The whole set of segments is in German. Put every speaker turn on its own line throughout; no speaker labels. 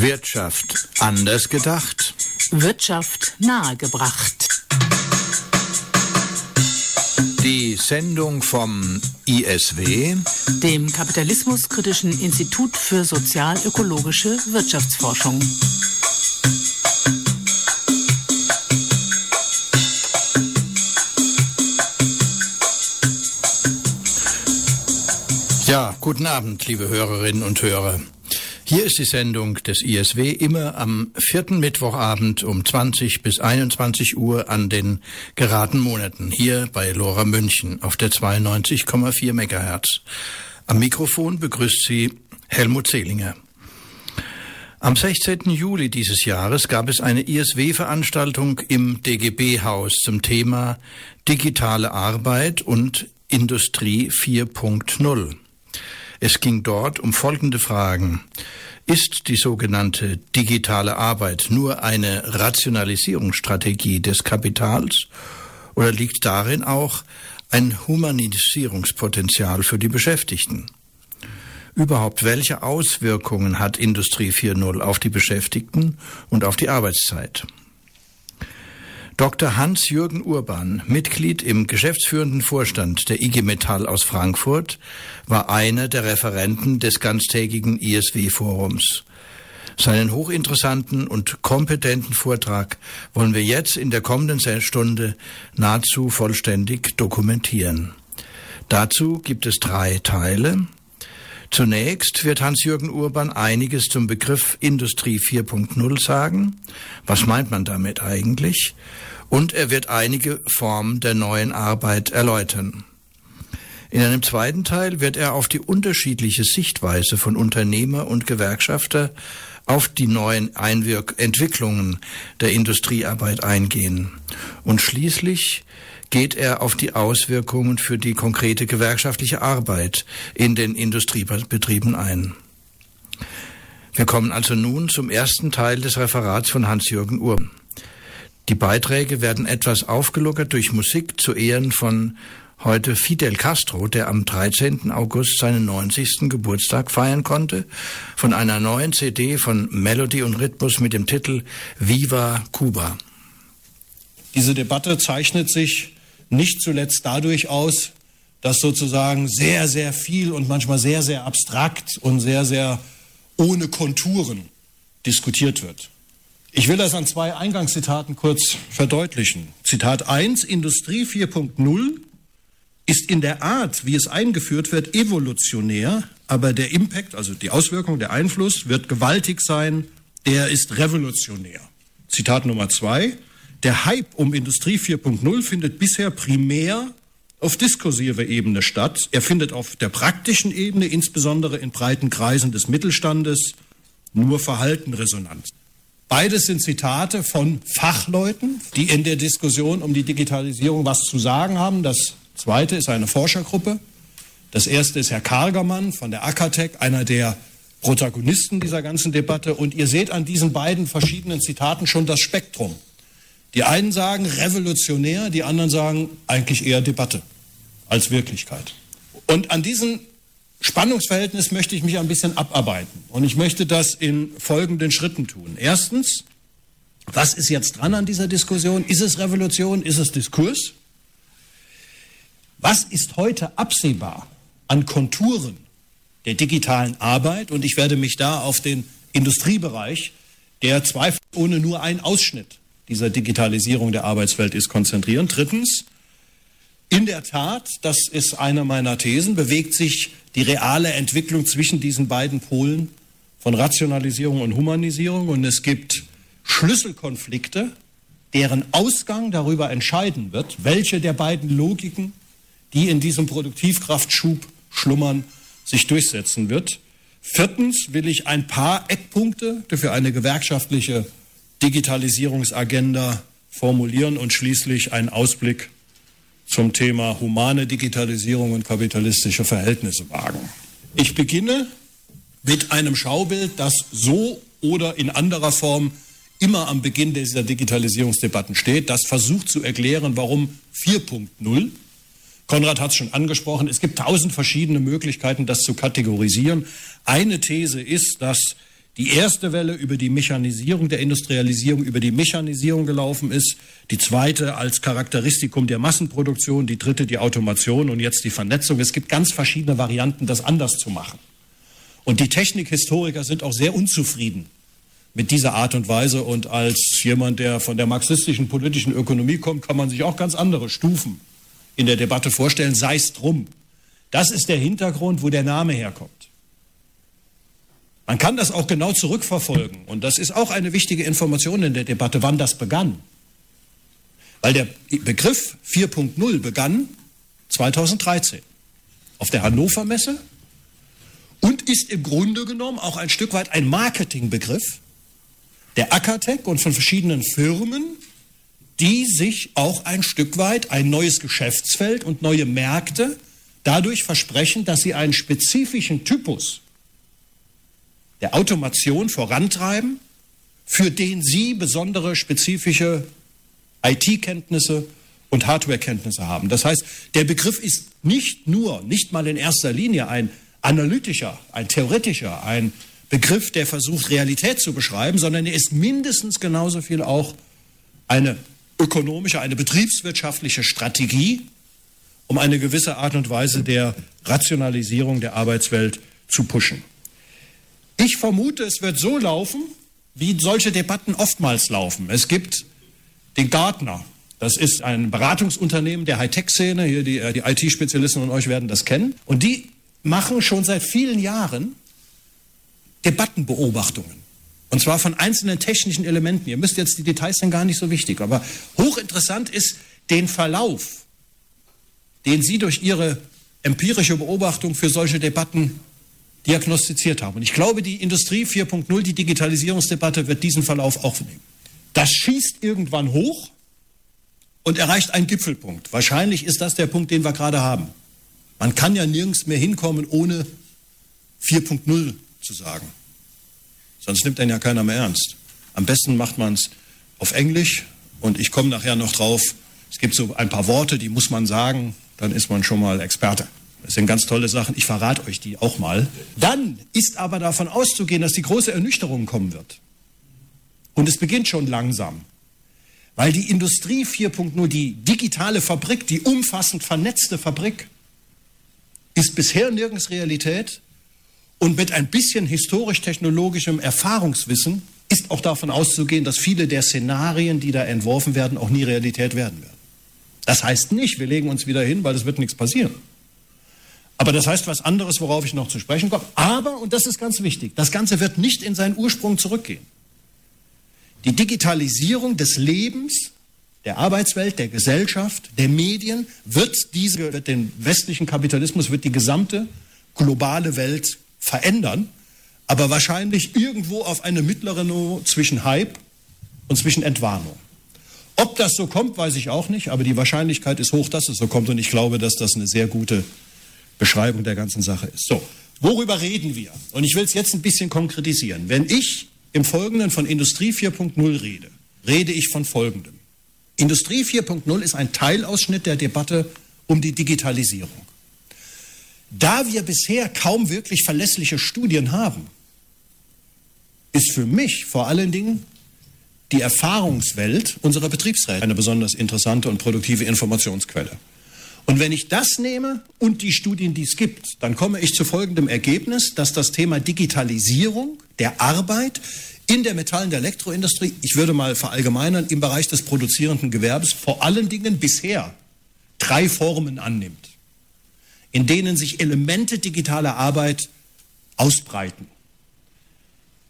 Wirtschaft anders gedacht.
Wirtschaft nahegebracht.
Die Sendung vom ISW,
dem Kapitalismuskritischen Institut für sozial-ökologische Wirtschaftsforschung.
Ja, guten Abend, liebe Hörerinnen und Hörer. Hier ist die Sendung des ISW immer am vierten Mittwochabend um 20 bis 21 Uhr an den geraden Monaten hier bei Lora München auf der 92,4 Megahertz. Am Mikrofon begrüßt Sie Helmut Zehlinger. Am 16. Juli dieses Jahres gab es eine ISW-Veranstaltung im DGB-Haus zum Thema digitale Arbeit und Industrie 4.0. Es ging dort um folgende Fragen. Ist die sogenannte digitale Arbeit nur eine Rationalisierungsstrategie des Kapitals oder liegt darin auch ein Humanisierungspotenzial für die Beschäftigten? Überhaupt, welche Auswirkungen hat Industrie 4.0 auf die Beschäftigten und auf die Arbeitszeit? Dr. Hans-Jürgen Urban, Mitglied im geschäftsführenden Vorstand der IG Metall aus Frankfurt, war einer der Referenten des ganztägigen ISW-Forums. Seinen hochinteressanten und kompetenten Vortrag wollen wir jetzt in der kommenden Stunde nahezu vollständig dokumentieren. Dazu gibt es drei Teile. Zunächst wird Hans-Jürgen Urban einiges zum Begriff Industrie 4.0 sagen. Was meint man damit eigentlich? Und er wird einige Formen der neuen Arbeit erläutern. In einem zweiten Teil wird er auf die unterschiedliche Sichtweise von Unternehmer und Gewerkschafter auf die neuen Einwirk Entwicklungen der Industriearbeit eingehen. Und schließlich geht er auf die Auswirkungen für die konkrete gewerkschaftliche Arbeit in den Industriebetrieben ein. Wir kommen also nun zum ersten Teil des Referats von Hans-Jürgen Urban. Die Beiträge werden etwas aufgelockert durch Musik zu Ehren von heute Fidel Castro, der am 13. August seinen 90. Geburtstag feiern konnte, von einer neuen CD von Melody und Rhythmus mit dem Titel Viva Cuba.
Diese Debatte zeichnet sich nicht zuletzt dadurch aus, dass sozusagen sehr, sehr viel und manchmal sehr, sehr abstrakt und sehr, sehr ohne Konturen diskutiert wird. Ich will das an zwei Eingangszitaten kurz verdeutlichen. Zitat 1, Industrie 4.0 ist in der Art, wie es eingeführt wird, evolutionär, aber der Impact, also die Auswirkung, der Einfluss wird gewaltig sein, er ist revolutionär. Zitat Nummer zwei, der Hype um Industrie 4.0 findet bisher primär auf diskursiver Ebene statt. Er findet auf der praktischen Ebene, insbesondere in breiten Kreisen des Mittelstandes, nur verhalten Resonanz. Beides sind Zitate von Fachleuten, die in der Diskussion um die Digitalisierung was zu sagen haben. Das zweite ist eine Forschergruppe. Das erste ist Herr Kargermann von der Akatec, einer der Protagonisten dieser ganzen Debatte. Und ihr seht an diesen beiden verschiedenen Zitaten schon das Spektrum. Die einen sagen revolutionär, die anderen sagen eigentlich eher Debatte als Wirklichkeit. Und an diesen Spannungsverhältnis möchte ich mich ein bisschen abarbeiten. Und ich möchte das in folgenden Schritten tun. Erstens, was ist jetzt dran an dieser Diskussion? Ist es Revolution? Ist es Diskurs? Was ist heute absehbar an Konturen der digitalen Arbeit? Und ich werde mich da auf den Industriebereich, der zweifelsohne nur ein Ausschnitt dieser Digitalisierung der Arbeitswelt ist, konzentrieren. Drittens, in der Tat, das ist eine meiner Thesen, bewegt sich die reale Entwicklung zwischen diesen beiden Polen von Rationalisierung und Humanisierung. Und es gibt Schlüsselkonflikte, deren Ausgang darüber entscheiden wird, welche der beiden Logiken, die in diesem Produktivkraftschub schlummern, sich durchsetzen wird. Viertens will ich ein paar Eckpunkte für eine gewerkschaftliche Digitalisierungsagenda formulieren und schließlich einen Ausblick zum Thema humane Digitalisierung und kapitalistische Verhältnisse wagen. Ich beginne mit einem Schaubild, das so oder in anderer Form immer am Beginn dieser Digitalisierungsdebatten steht, das versucht zu erklären, warum 4.0. Konrad hat es schon angesprochen, es gibt tausend verschiedene Möglichkeiten, das zu kategorisieren. Eine These ist, dass die erste Welle über die Mechanisierung der Industrialisierung, über die Mechanisierung gelaufen ist, die zweite als Charakteristikum der Massenproduktion, die dritte die Automation und jetzt die Vernetzung. Es gibt ganz verschiedene Varianten, das anders zu machen. Und die Technikhistoriker sind auch sehr unzufrieden mit dieser Art und Weise. Und als jemand, der von der marxistischen politischen Ökonomie kommt, kann man sich auch ganz andere Stufen in der Debatte vorstellen, sei es drum. Das ist der Hintergrund, wo der Name herkommt. Man kann das auch genau zurückverfolgen. Und das ist auch eine wichtige Information in der Debatte, wann das begann. Weil der Begriff 4.0 begann 2013 auf der Hannover Messe und ist im Grunde genommen auch ein Stück weit ein Marketingbegriff der Akatec und von verschiedenen Firmen, die sich auch ein Stück weit ein neues Geschäftsfeld und neue Märkte dadurch versprechen, dass sie einen spezifischen Typus der Automation vorantreiben, für den Sie besondere spezifische IT-Kenntnisse und Hardware-Kenntnisse haben. Das heißt, der Begriff ist nicht nur, nicht mal in erster Linie ein analytischer, ein theoretischer, ein Begriff, der versucht, Realität zu beschreiben, sondern er ist mindestens genauso viel auch eine ökonomische, eine betriebswirtschaftliche Strategie, um eine gewisse Art und Weise der Rationalisierung der Arbeitswelt zu pushen. Ich vermute, es wird so laufen, wie solche Debatten oftmals laufen. Es gibt den Gartner. Das ist ein Beratungsunternehmen der Hightech-Szene. Hier die, äh, die IT-Spezialisten von euch werden das kennen. Und die machen schon seit vielen Jahren Debattenbeobachtungen. Und zwar von einzelnen technischen Elementen. Ihr müsst jetzt die Details sind gar nicht so wichtig. Aber hochinteressant ist den Verlauf, den Sie durch Ihre empirische Beobachtung für solche Debatten diagnostiziert haben. Und ich glaube, die Industrie 4.0, die Digitalisierungsdebatte wird diesen Verlauf auch nehmen. Das schießt irgendwann hoch und erreicht einen Gipfelpunkt. Wahrscheinlich ist das der Punkt, den wir gerade haben. Man kann ja nirgends mehr hinkommen, ohne 4.0 zu sagen. Sonst nimmt einen ja keiner mehr ernst. Am besten macht man es auf Englisch und ich komme nachher noch drauf. Es gibt so ein paar Worte, die muss man sagen, dann ist man schon mal Experte. Das sind ganz tolle Sachen. Ich verrate euch die auch mal. Dann ist aber davon auszugehen, dass die große Ernüchterung kommen wird. Und es beginnt schon langsam. Weil die Industrie 4.0, die digitale Fabrik, die umfassend vernetzte Fabrik, ist bisher nirgends Realität. Und mit ein bisschen historisch-technologischem Erfahrungswissen ist auch davon auszugehen, dass viele der Szenarien, die da entworfen werden, auch nie Realität werden werden. Das heißt nicht, wir legen uns wieder hin, weil es wird nichts passieren. Aber das heißt was anderes, worauf ich noch zu sprechen komme. Aber, und das ist ganz wichtig, das Ganze wird nicht in seinen Ursprung zurückgehen. Die Digitalisierung des Lebens, der Arbeitswelt, der Gesellschaft, der Medien wird diese, wird den westlichen Kapitalismus, wird die gesamte globale Welt verändern, aber wahrscheinlich irgendwo auf eine mittlere Niveau zwischen Hype und zwischen Entwarnung. Ob das so kommt, weiß ich auch nicht, aber die Wahrscheinlichkeit ist hoch, dass es so kommt und ich glaube, dass das eine sehr gute Beschreibung der ganzen Sache ist. So, worüber reden wir? Und ich will es jetzt ein bisschen konkretisieren. Wenn ich im Folgenden von Industrie 4.0 rede, rede ich von Folgendem. Industrie 4.0 ist ein Teilausschnitt der Debatte um die Digitalisierung. Da wir bisher kaum wirklich verlässliche Studien haben, ist für mich vor allen Dingen die Erfahrungswelt unserer Betriebsräte eine besonders interessante und produktive Informationsquelle. Und wenn ich das nehme und die Studien, die es gibt, dann komme ich zu folgendem Ergebnis, dass das Thema Digitalisierung der Arbeit in der Metall- und Elektroindustrie, ich würde mal verallgemeinern, im Bereich des produzierenden Gewerbes vor allen Dingen bisher drei Formen annimmt, in denen sich Elemente digitaler Arbeit ausbreiten.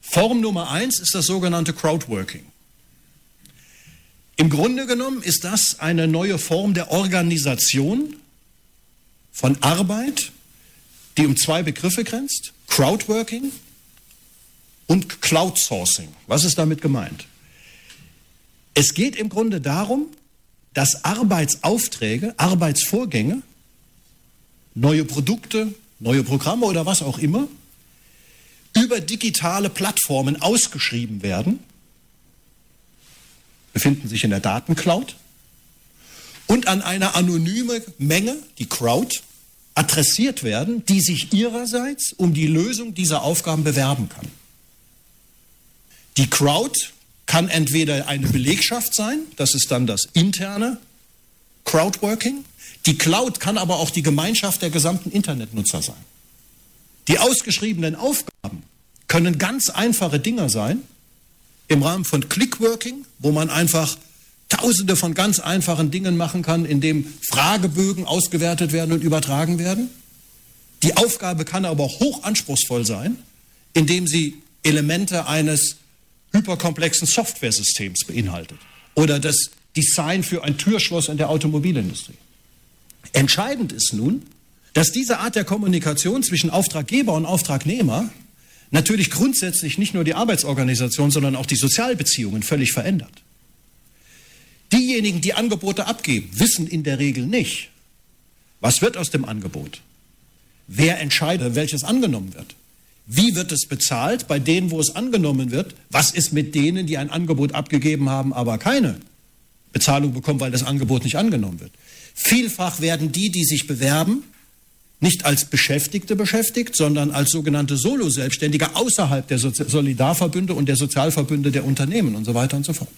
Form Nummer eins ist das sogenannte Crowdworking. Im Grunde genommen ist das eine neue Form der Organisation von Arbeit, die um zwei Begriffe grenzt. Crowdworking und Cloudsourcing. Was ist damit gemeint? Es geht im Grunde darum, dass Arbeitsaufträge, Arbeitsvorgänge, neue Produkte, neue Programme oder was auch immer, über digitale Plattformen ausgeschrieben werden befinden sich in der Datencloud und an eine anonyme Menge, die Crowd, adressiert werden, die sich ihrerseits um die Lösung dieser Aufgaben bewerben kann. Die Crowd kann entweder eine Belegschaft sein, das ist dann das interne Crowdworking. Die Cloud kann aber auch die Gemeinschaft der gesamten Internetnutzer sein. Die ausgeschriebenen Aufgaben können ganz einfache Dinge sein, im Rahmen von Clickworking, wo man einfach tausende von ganz einfachen Dingen machen kann, indem Fragebögen ausgewertet werden und übertragen werden. Die Aufgabe kann aber auch hochanspruchsvoll sein, indem sie Elemente eines hyperkomplexen Softwaresystems beinhaltet oder das Design für ein Türschloss in der Automobilindustrie. Entscheidend ist nun, dass diese Art der Kommunikation zwischen Auftraggeber und Auftragnehmer natürlich grundsätzlich nicht nur die Arbeitsorganisation, sondern auch die Sozialbeziehungen völlig verändert. Diejenigen, die Angebote abgeben, wissen in der Regel nicht, was wird aus dem Angebot, wer entscheidet, welches angenommen wird. Wie wird es bezahlt bei denen, wo es angenommen wird? Was ist mit denen, die ein Angebot abgegeben haben, aber keine Bezahlung bekommen, weil das Angebot nicht angenommen wird? Vielfach werden die, die sich bewerben, nicht als Beschäftigte beschäftigt, sondern als sogenannte Solo-Selbstständige außerhalb der Solidarverbünde und der Sozialverbünde der Unternehmen und so weiter und so fort.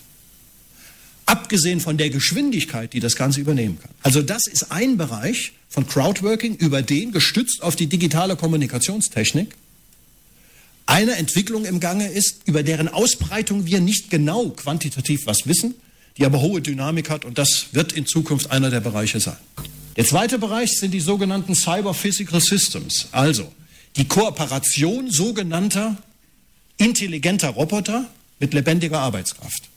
Abgesehen von der Geschwindigkeit, die das Ganze übernehmen kann. Also das ist ein Bereich von Crowdworking, über den, gestützt auf die digitale Kommunikationstechnik, eine Entwicklung im Gange ist, über deren Ausbreitung wir nicht genau quantitativ was wissen, die aber hohe Dynamik hat und das wird in Zukunft einer der Bereiche sein. Der zweite Bereich sind die sogenannten Cyber Physical Systems, also die Kooperation sogenannter intelligenter Roboter mit lebendiger Arbeitskraft.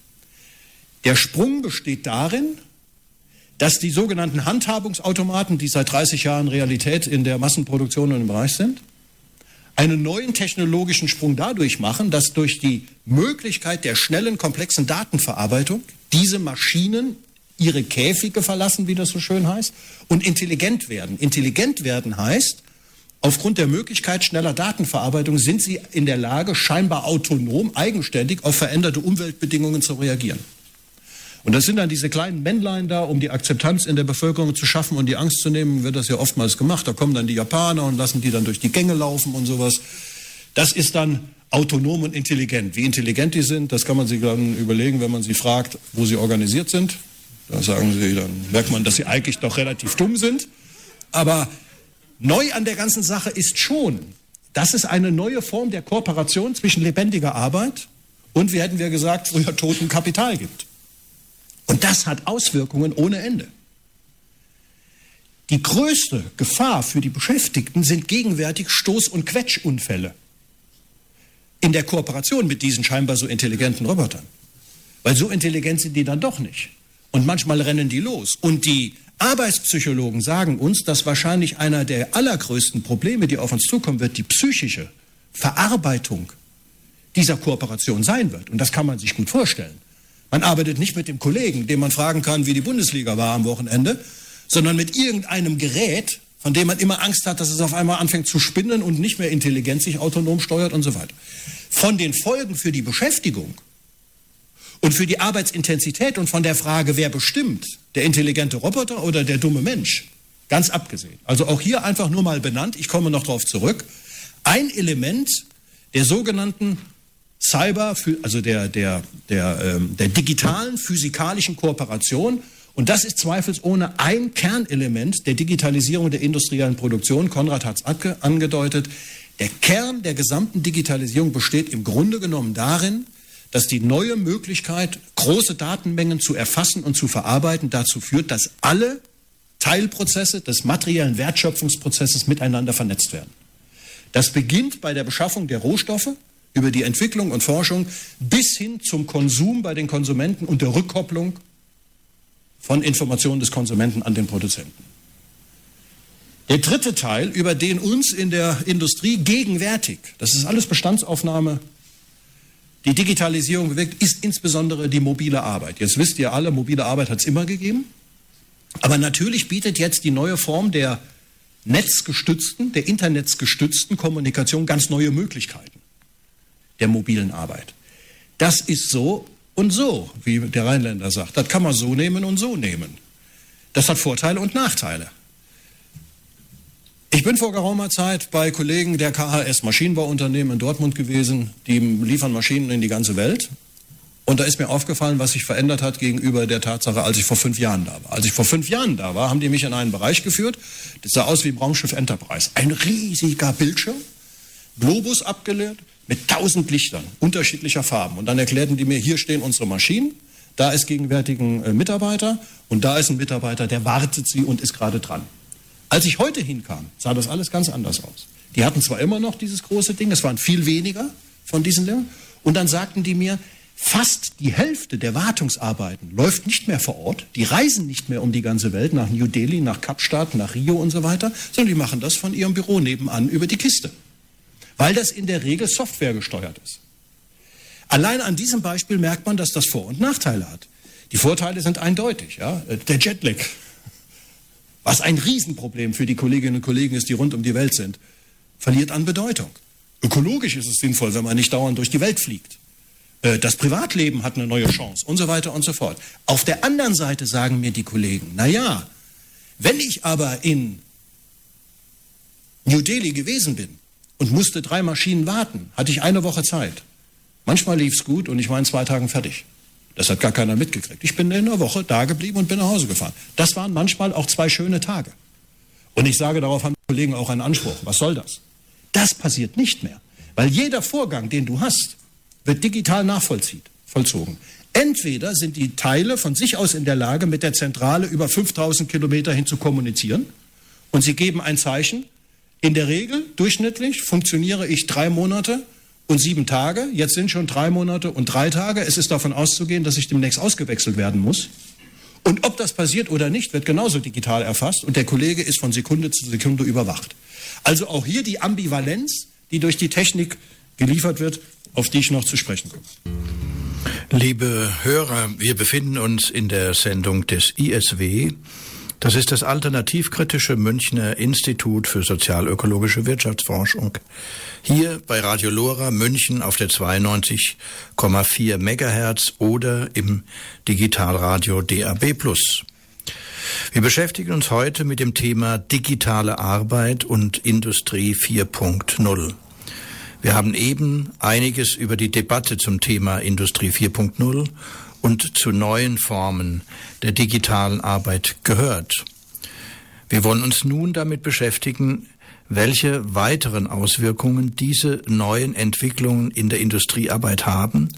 Der Sprung besteht darin, dass die sogenannten Handhabungsautomaten, die seit 30 Jahren Realität in der Massenproduktion und im Bereich sind, einen neuen technologischen Sprung dadurch machen, dass durch die Möglichkeit der schnellen, komplexen Datenverarbeitung diese Maschinen ihre Käfige verlassen, wie das so schön heißt, und intelligent werden. Intelligent werden heißt, aufgrund der Möglichkeit schneller Datenverarbeitung sind sie in der Lage, scheinbar autonom, eigenständig auf veränderte Umweltbedingungen zu reagieren. Und das sind dann diese kleinen Männlein da, um die Akzeptanz in der Bevölkerung zu schaffen und die Angst zu nehmen, wird das ja oftmals gemacht. Da kommen dann die Japaner und lassen die dann durch die Gänge laufen und sowas. Das ist dann autonom und intelligent. Wie intelligent die sind, das kann man sich dann überlegen, wenn man sie fragt, wo sie organisiert sind. Da sagen sie, dann merkt man, dass sie eigentlich doch relativ dumm sind. Aber neu an der ganzen Sache ist schon, dass es eine neue Form der Kooperation zwischen lebendiger Arbeit und, wie hätten wir gesagt, früher totem Kapital gibt. Und das hat Auswirkungen ohne Ende. Die größte Gefahr für die Beschäftigten sind gegenwärtig Stoß- und Quetschunfälle in der Kooperation mit diesen scheinbar so intelligenten Robotern. Weil so intelligent sind die dann doch nicht. Und manchmal rennen die los. Und die Arbeitspsychologen sagen uns, dass wahrscheinlich einer der allergrößten Probleme, die auf uns zukommen wird, die psychische Verarbeitung dieser Kooperation sein wird. Und das kann man sich gut vorstellen. Man arbeitet nicht mit dem Kollegen, den man fragen kann, wie die Bundesliga war am Wochenende, sondern mit irgendeinem Gerät, von dem man immer Angst hat, dass es auf einmal anfängt zu spinnen und nicht mehr intelligent sich autonom steuert und so weiter. Von den Folgen für die Beschäftigung und für die Arbeitsintensität und von der Frage, wer bestimmt, der intelligente Roboter oder der dumme Mensch, ganz abgesehen. Also auch hier einfach nur mal benannt, ich komme noch darauf zurück, ein Element der sogenannten Cyber, also der, der, der, ähm, der digitalen physikalischen Kooperation. Und das ist zweifelsohne ein Kernelement der Digitalisierung der industriellen Produktion. Konrad hat es angedeutet. Der Kern der gesamten Digitalisierung besteht im Grunde genommen darin, dass die neue Möglichkeit, große Datenmengen zu erfassen und zu verarbeiten, dazu führt, dass alle Teilprozesse des materiellen Wertschöpfungsprozesses miteinander vernetzt werden. Das beginnt bei der Beschaffung der Rohstoffe, über die Entwicklung und Forschung bis hin zum Konsum bei den Konsumenten und der Rückkopplung von Informationen des Konsumenten an den Produzenten. Der dritte Teil, über den uns in der Industrie gegenwärtig, das ist alles Bestandsaufnahme, die Digitalisierung bewegt, ist insbesondere die mobile Arbeit. Jetzt wisst ihr alle, mobile Arbeit hat es immer gegeben. Aber natürlich bietet jetzt die neue Form der netzgestützten, der internetsgestützten Kommunikation ganz neue Möglichkeiten der mobilen Arbeit. Das ist so und so, wie der Rheinländer sagt. Das kann man so nehmen und so nehmen. Das hat Vorteile und Nachteile. Ich bin vor geraumer Zeit bei Kollegen der KHS Maschinenbauunternehmen in Dortmund gewesen, die liefern Maschinen in die ganze Welt. Und da ist mir aufgefallen, was sich verändert hat gegenüber der Tatsache, als ich vor fünf Jahren da war. Als ich vor fünf Jahren da war, haben die mich in einen Bereich geführt. Das sah aus wie Raumschiff Enterprise. Ein riesiger Bildschirm, Globus abgeleert, mit tausend Lichtern unterschiedlicher Farben. Und dann erklärten die mir, hier stehen unsere Maschinen, da ist gegenwärtig ein äh, Mitarbeiter und da ist ein Mitarbeiter, der wartet sie und ist gerade dran. Als ich heute hinkam, sah das alles ganz anders aus. Die hatten zwar immer noch dieses große Ding, es waren viel weniger von diesen Lehrern. Und dann sagten die mir, fast die Hälfte der Wartungsarbeiten läuft nicht mehr vor Ort. Die reisen nicht mehr um die ganze Welt, nach New Delhi, nach Kapstadt, nach Rio und so weiter, sondern die machen das von ihrem Büro nebenan über die Kiste. Weil das in der Regel Software gesteuert ist. Allein an diesem Beispiel merkt man, dass das Vor- und Nachteile hat. Die Vorteile sind eindeutig. Ja? Der Jetlag was ein Riesenproblem für die Kolleginnen und Kollegen ist, die rund um die Welt sind, verliert an Bedeutung. Ökologisch ist es sinnvoll, wenn man nicht dauernd durch die Welt fliegt. Äh, das Privatleben hat eine neue Chance und so weiter und so fort. Auf der anderen Seite sagen mir die Kollegen, na ja, wenn ich aber in New Delhi gewesen bin und musste drei Maschinen warten, hatte ich eine Woche Zeit. Manchmal lief es gut und ich war in zwei Tagen fertig. Das hat gar keiner mitgekriegt. Ich bin in einer Woche da geblieben und bin nach Hause gefahren. Das waren manchmal auch zwei schöne Tage. Und ich sage, darauf haben die Kollegen auch einen Anspruch. Was soll das? Das passiert nicht mehr. Weil jeder Vorgang, den du hast, wird digital nachvollzogen. Entweder sind die Teile von sich aus in der Lage, mit der Zentrale über 5000 Kilometer hin zu kommunizieren und sie geben ein Zeichen. In der Regel, durchschnittlich, funktioniere ich drei Monate und sieben Tage. Jetzt sind schon drei Monate und drei Tage. Es ist davon auszugehen, dass ich demnächst ausgewechselt werden muss. Und ob das passiert oder nicht, wird genauso digital erfasst und der Kollege ist von Sekunde zu Sekunde überwacht. Also auch hier die Ambivalenz, die durch die Technik geliefert wird, auf die ich noch zu sprechen komme.
Liebe Hörer, wir befinden uns in der Sendung des ISW das ist das alternativkritische Münchner Institut für sozialökologische Wirtschaftsforschung. Hier bei Radio Lora München auf der 92,4 Megahertz oder im Digitalradio DAB+. Wir beschäftigen uns heute mit dem Thema digitale Arbeit und Industrie 4.0. Wir haben eben einiges über die Debatte zum Thema Industrie 4.0 und zu neuen Formen der digitalen Arbeit gehört. Wir wollen uns nun damit beschäftigen, welche weiteren Auswirkungen diese neuen Entwicklungen in der Industriearbeit haben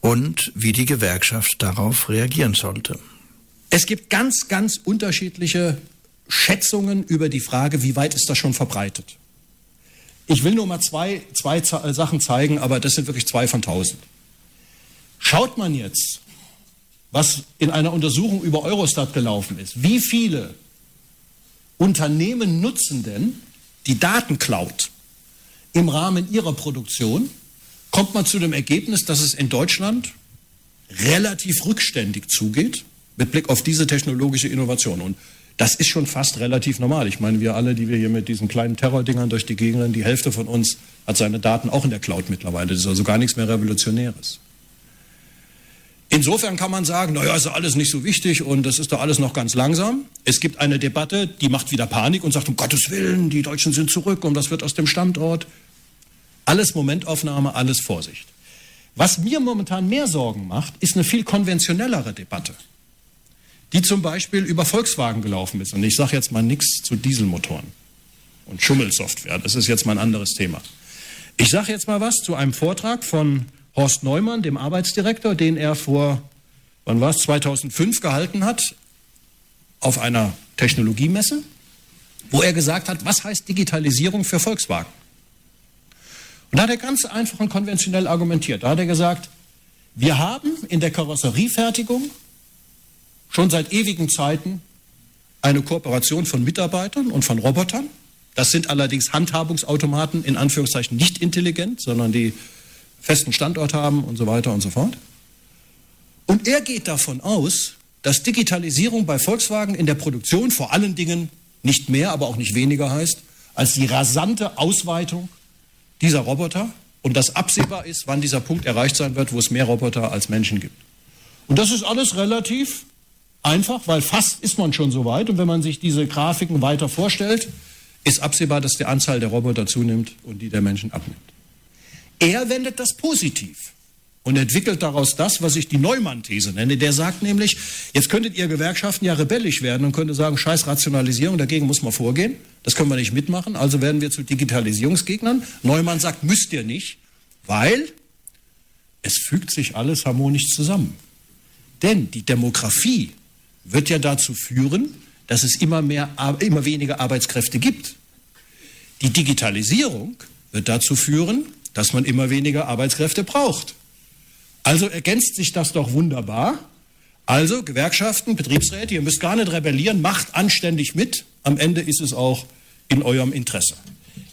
und wie die Gewerkschaft darauf reagieren sollte.
Es gibt ganz, ganz unterschiedliche Schätzungen über die Frage, wie weit ist das schon verbreitet. Ich will nur mal zwei, zwei Sachen zeigen, aber das sind wirklich zwei von tausend. Schaut man jetzt was in einer Untersuchung über Eurostat gelaufen ist. Wie viele Unternehmen nutzen denn die Datencloud im Rahmen ihrer Produktion? Kommt man zu dem Ergebnis, dass es in Deutschland relativ rückständig zugeht mit Blick auf diese technologische Innovation. Und das ist schon fast relativ normal. Ich meine, wir alle, die wir hier mit diesen kleinen Terrordingern durch die Gegend rennen, die Hälfte von uns hat seine Daten auch in der Cloud mittlerweile. Das ist also gar nichts mehr Revolutionäres. Insofern kann man sagen, naja, ist alles nicht so wichtig und das ist doch alles noch ganz langsam. Es gibt eine Debatte, die macht wieder Panik und sagt, um Gottes Willen, die Deutschen sind zurück und was wird aus dem Standort? Alles Momentaufnahme, alles Vorsicht. Was mir momentan mehr Sorgen macht, ist eine viel konventionellere Debatte, die zum Beispiel über Volkswagen gelaufen ist. Und ich sage jetzt mal nichts zu Dieselmotoren und Schummelsoftware. Das ist jetzt mal ein anderes Thema. Ich sage jetzt mal was zu einem Vortrag von Horst Neumann, dem Arbeitsdirektor, den er vor, wann war es, 2005 gehalten hat, auf einer Technologiemesse, wo er gesagt hat, was heißt Digitalisierung für Volkswagen? Und da hat er ganz einfach und konventionell argumentiert. Da hat er gesagt, wir haben in der Karosseriefertigung schon seit ewigen Zeiten eine Kooperation von Mitarbeitern und von Robotern. Das sind allerdings Handhabungsautomaten in Anführungszeichen nicht intelligent, sondern die festen Standort haben und so weiter und so fort. Und er geht davon aus, dass Digitalisierung bei Volkswagen in der Produktion vor allen Dingen nicht mehr, aber auch nicht weniger heißt, als die rasante Ausweitung dieser Roboter und dass absehbar ist, wann dieser Punkt erreicht sein wird, wo es mehr Roboter als Menschen gibt. Und das ist alles relativ einfach, weil fast ist man schon so weit. Und wenn man sich diese Grafiken weiter vorstellt, ist absehbar, dass die Anzahl der Roboter zunimmt und die der Menschen abnimmt. Er wendet das positiv und entwickelt daraus das, was ich die Neumann-These nenne. Der sagt nämlich, jetzt könntet ihr Gewerkschaften ja rebellisch werden und könnte sagen, scheiß Rationalisierung, dagegen muss man vorgehen. Das können wir nicht mitmachen, also werden wir zu Digitalisierungsgegnern. Neumann sagt, müsst ihr nicht, weil es fügt sich alles harmonisch zusammen. Denn die Demografie wird ja dazu führen, dass es immer, mehr, immer weniger Arbeitskräfte gibt. Die Digitalisierung wird dazu führen, dass man immer weniger Arbeitskräfte braucht. Also ergänzt sich das doch wunderbar. Also Gewerkschaften, Betriebsräte, ihr müsst gar nicht rebellieren, macht anständig mit. Am Ende ist es auch in eurem Interesse.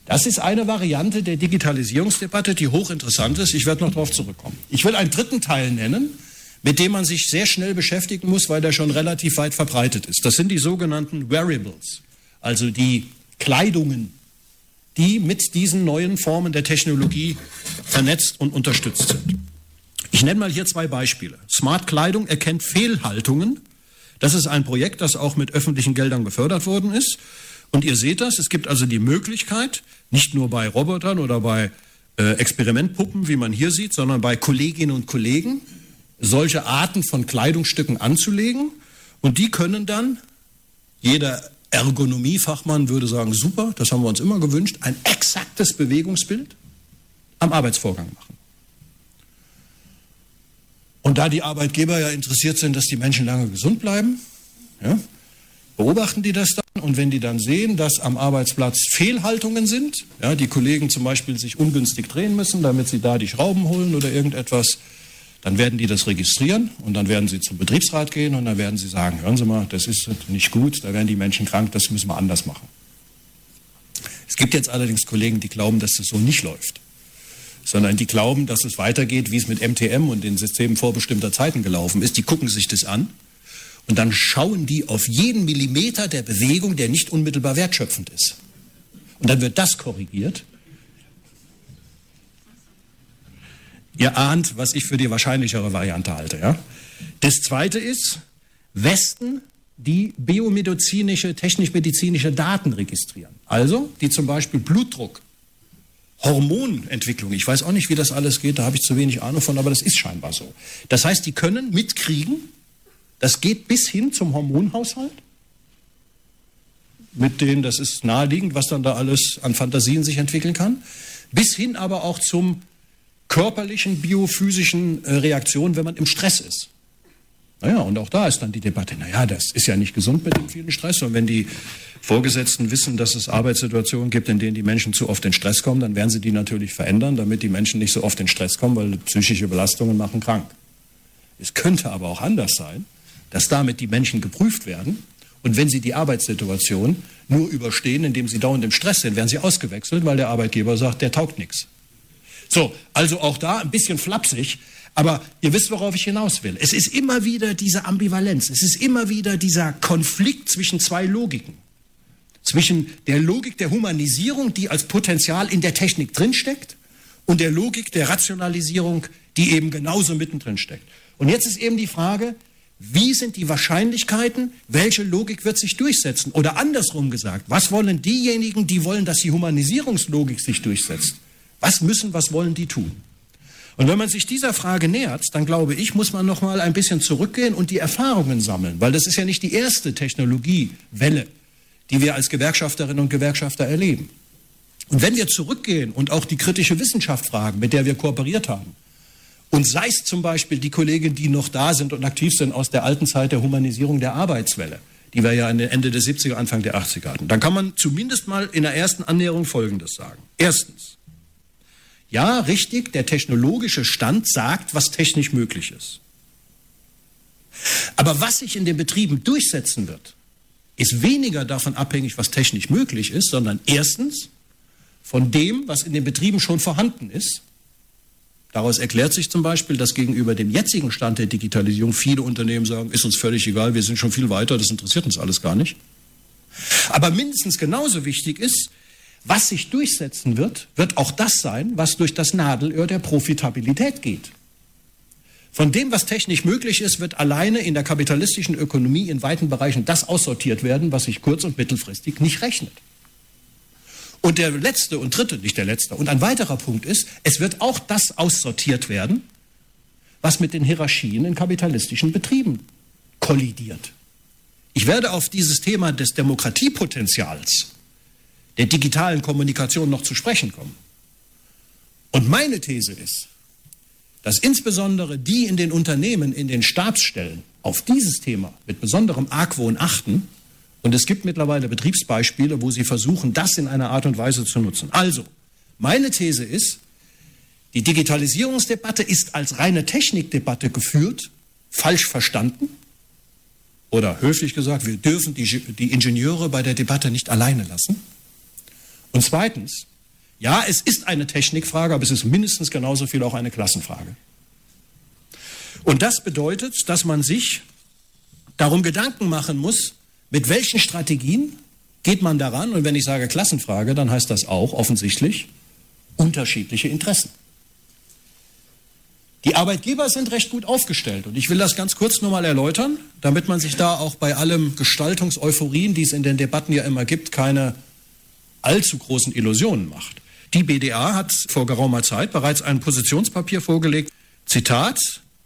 Das ist eine Variante der Digitalisierungsdebatte, die hochinteressant ist. Ich werde noch darauf zurückkommen. Ich will einen dritten Teil nennen, mit dem man sich sehr schnell beschäftigen muss, weil der schon relativ weit verbreitet ist. Das sind die sogenannten Wearables, also die Kleidungen, die mit diesen neuen Formen der Technologie vernetzt und unterstützt sind. Ich nenne mal hier zwei Beispiele. Smart Kleidung erkennt Fehlhaltungen. Das ist ein Projekt, das auch mit öffentlichen Geldern gefördert worden ist. Und ihr seht das, es gibt also die Möglichkeit, nicht nur bei Robotern oder bei äh, Experimentpuppen, wie man hier sieht, sondern bei Kolleginnen und Kollegen, solche Arten von Kleidungsstücken anzulegen und die können dann, jeder Ergonomiefachmann würde sagen, super, das haben wir uns immer gewünscht, ein exaktes Bewegungsbild am Arbeitsvorgang machen. Und da die Arbeitgeber ja interessiert sind, dass die Menschen lange gesund bleiben, ja, beobachten die das dann und wenn die dann sehen, dass am Arbeitsplatz Fehlhaltungen sind, ja, die Kollegen zum Beispiel sich ungünstig drehen müssen, damit sie da die Schrauben holen oder irgendetwas, dann werden die das registrieren und dann werden sie zum Betriebsrat gehen und dann werden sie sagen, hören Sie mal, das ist nicht gut, da werden die Menschen krank, das müssen wir anders machen. Es gibt jetzt allerdings Kollegen, die glauben, dass das so nicht läuft, sondern die glauben, dass es weitergeht, wie es mit MTM und den Systemen vorbestimmter Zeiten gelaufen ist. Die gucken sich das an und dann schauen die auf jeden Millimeter der Bewegung, der nicht unmittelbar wertschöpfend ist. Und dann wird das korrigiert Ihr ahnt, was ich für die wahrscheinlichere Variante halte. Ja? Das Zweite ist, Westen, die biomedizinische, technisch-medizinische Daten registrieren. Also, die zum Beispiel Blutdruck, Hormonentwicklung, ich weiß auch nicht, wie das alles geht, da habe ich zu wenig Ahnung von, aber das ist scheinbar so. Das heißt, die können mitkriegen, das geht bis hin zum Hormonhaushalt, mit denen, das ist naheliegend, was dann da alles an Fantasien sich entwickeln kann, bis hin aber auch zum körperlichen, biophysischen äh, Reaktionen, wenn man im Stress ist. Naja, und auch da ist dann die Debatte, naja, das ist ja nicht gesund mit dem vielen Stress. Und wenn die Vorgesetzten wissen, dass es Arbeitssituationen gibt, in denen die Menschen zu oft in Stress kommen, dann werden sie die natürlich verändern, damit die Menschen nicht so oft in Stress kommen, weil psychische Belastungen machen krank. Es könnte aber auch anders sein, dass damit die Menschen geprüft werden und wenn sie die Arbeitssituation nur überstehen, indem sie dauernd im Stress sind, werden sie ausgewechselt, weil der Arbeitgeber sagt, der taugt nichts. So, also auch da ein bisschen flapsig, aber ihr wisst, worauf ich hinaus will. Es ist immer wieder diese Ambivalenz, es ist immer wieder dieser Konflikt zwischen zwei Logiken. Zwischen der Logik der Humanisierung, die als Potenzial in der Technik drinsteckt, und der Logik der Rationalisierung, die eben genauso mittendrin steckt. Und jetzt ist eben die Frage, wie sind die Wahrscheinlichkeiten, welche Logik wird sich durchsetzen? Oder andersrum gesagt, was wollen diejenigen, die wollen, dass die Humanisierungslogik sich durchsetzt? Was müssen, was wollen die tun? Und wenn man sich dieser Frage nähert, dann glaube ich, muss man noch mal ein bisschen zurückgehen und die Erfahrungen sammeln, weil das ist ja nicht die erste Technologiewelle, die wir als Gewerkschafterinnen und Gewerkschafter erleben. Und wenn wir zurückgehen und auch die kritische Wissenschaft fragen, mit der wir kooperiert haben, und sei es zum Beispiel die Kollegen, die noch da sind und aktiv sind aus der alten Zeit der Humanisierung der Arbeitswelle, die wir ja Ende der 70er, Anfang der 80er hatten, dann kann man zumindest mal in der ersten Annäherung Folgendes sagen. Erstens, ja, richtig, der technologische Stand sagt, was technisch möglich ist. Aber was sich in den Betrieben durchsetzen wird, ist weniger davon abhängig, was technisch möglich ist, sondern erstens von dem, was in den Betrieben schon vorhanden ist. Daraus erklärt sich zum Beispiel, dass gegenüber dem jetzigen Stand der Digitalisierung viele Unternehmen sagen, ist uns völlig egal, wir sind schon viel weiter, das interessiert uns alles gar nicht. Aber mindestens genauso wichtig ist, was sich durchsetzen wird, wird auch das sein, was durch das Nadelöhr der Profitabilität geht. Von dem, was technisch möglich ist, wird alleine in der kapitalistischen Ökonomie in weiten Bereichen das aussortiert werden, was sich kurz- und mittelfristig nicht rechnet. Und der letzte und dritte, nicht der letzte, und ein weiterer Punkt ist, es wird auch das aussortiert werden, was mit den Hierarchien in kapitalistischen Betrieben kollidiert. Ich werde auf dieses Thema des Demokratiepotenzials der digitalen Kommunikation noch zu sprechen kommen. Und meine These ist, dass insbesondere die in den Unternehmen, in den Stabsstellen auf dieses Thema mit besonderem Argwohn achten, und es gibt mittlerweile Betriebsbeispiele, wo sie versuchen, das in einer Art und Weise zu nutzen. Also, meine These ist, die Digitalisierungsdebatte ist als reine Technikdebatte geführt, falsch verstanden. Oder höflich gesagt, wir dürfen die, die Ingenieure bei der Debatte nicht alleine lassen. Und zweitens, ja, es ist eine Technikfrage, aber es ist mindestens genauso viel auch eine Klassenfrage. Und das bedeutet, dass man sich darum Gedanken machen muss, mit welchen Strategien geht man daran? Und wenn ich sage Klassenfrage, dann heißt das auch offensichtlich unterschiedliche Interessen. Die Arbeitgeber sind recht gut aufgestellt und ich will das ganz kurz nur mal erläutern, damit man sich da auch bei allem Gestaltungseuphorien, die es in den Debatten ja immer gibt, keine allzu großen Illusionen macht. Die BDA hat vor geraumer Zeit bereits ein Positionspapier vorgelegt. Zitat,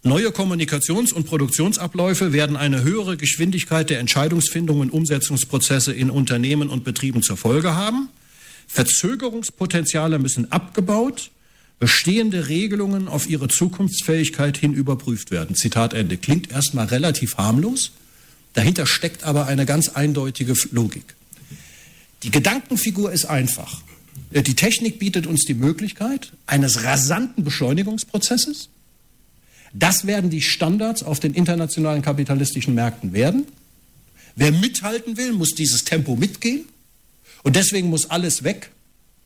Neue Kommunikations- und Produktionsabläufe werden eine höhere Geschwindigkeit der Entscheidungsfindung und Umsetzungsprozesse in Unternehmen und Betrieben zur Folge haben. Verzögerungspotenziale müssen abgebaut, bestehende Regelungen auf ihre Zukunftsfähigkeit hin überprüft werden. Zitat Ende. Klingt erstmal relativ harmlos, dahinter steckt aber eine ganz eindeutige Logik. Die Gedankenfigur ist einfach. Die Technik bietet uns die Möglichkeit eines rasanten Beschleunigungsprozesses, das werden die Standards auf den internationalen kapitalistischen Märkten werden. Wer mithalten will, muss dieses Tempo mitgehen. Und deswegen muss alles weg,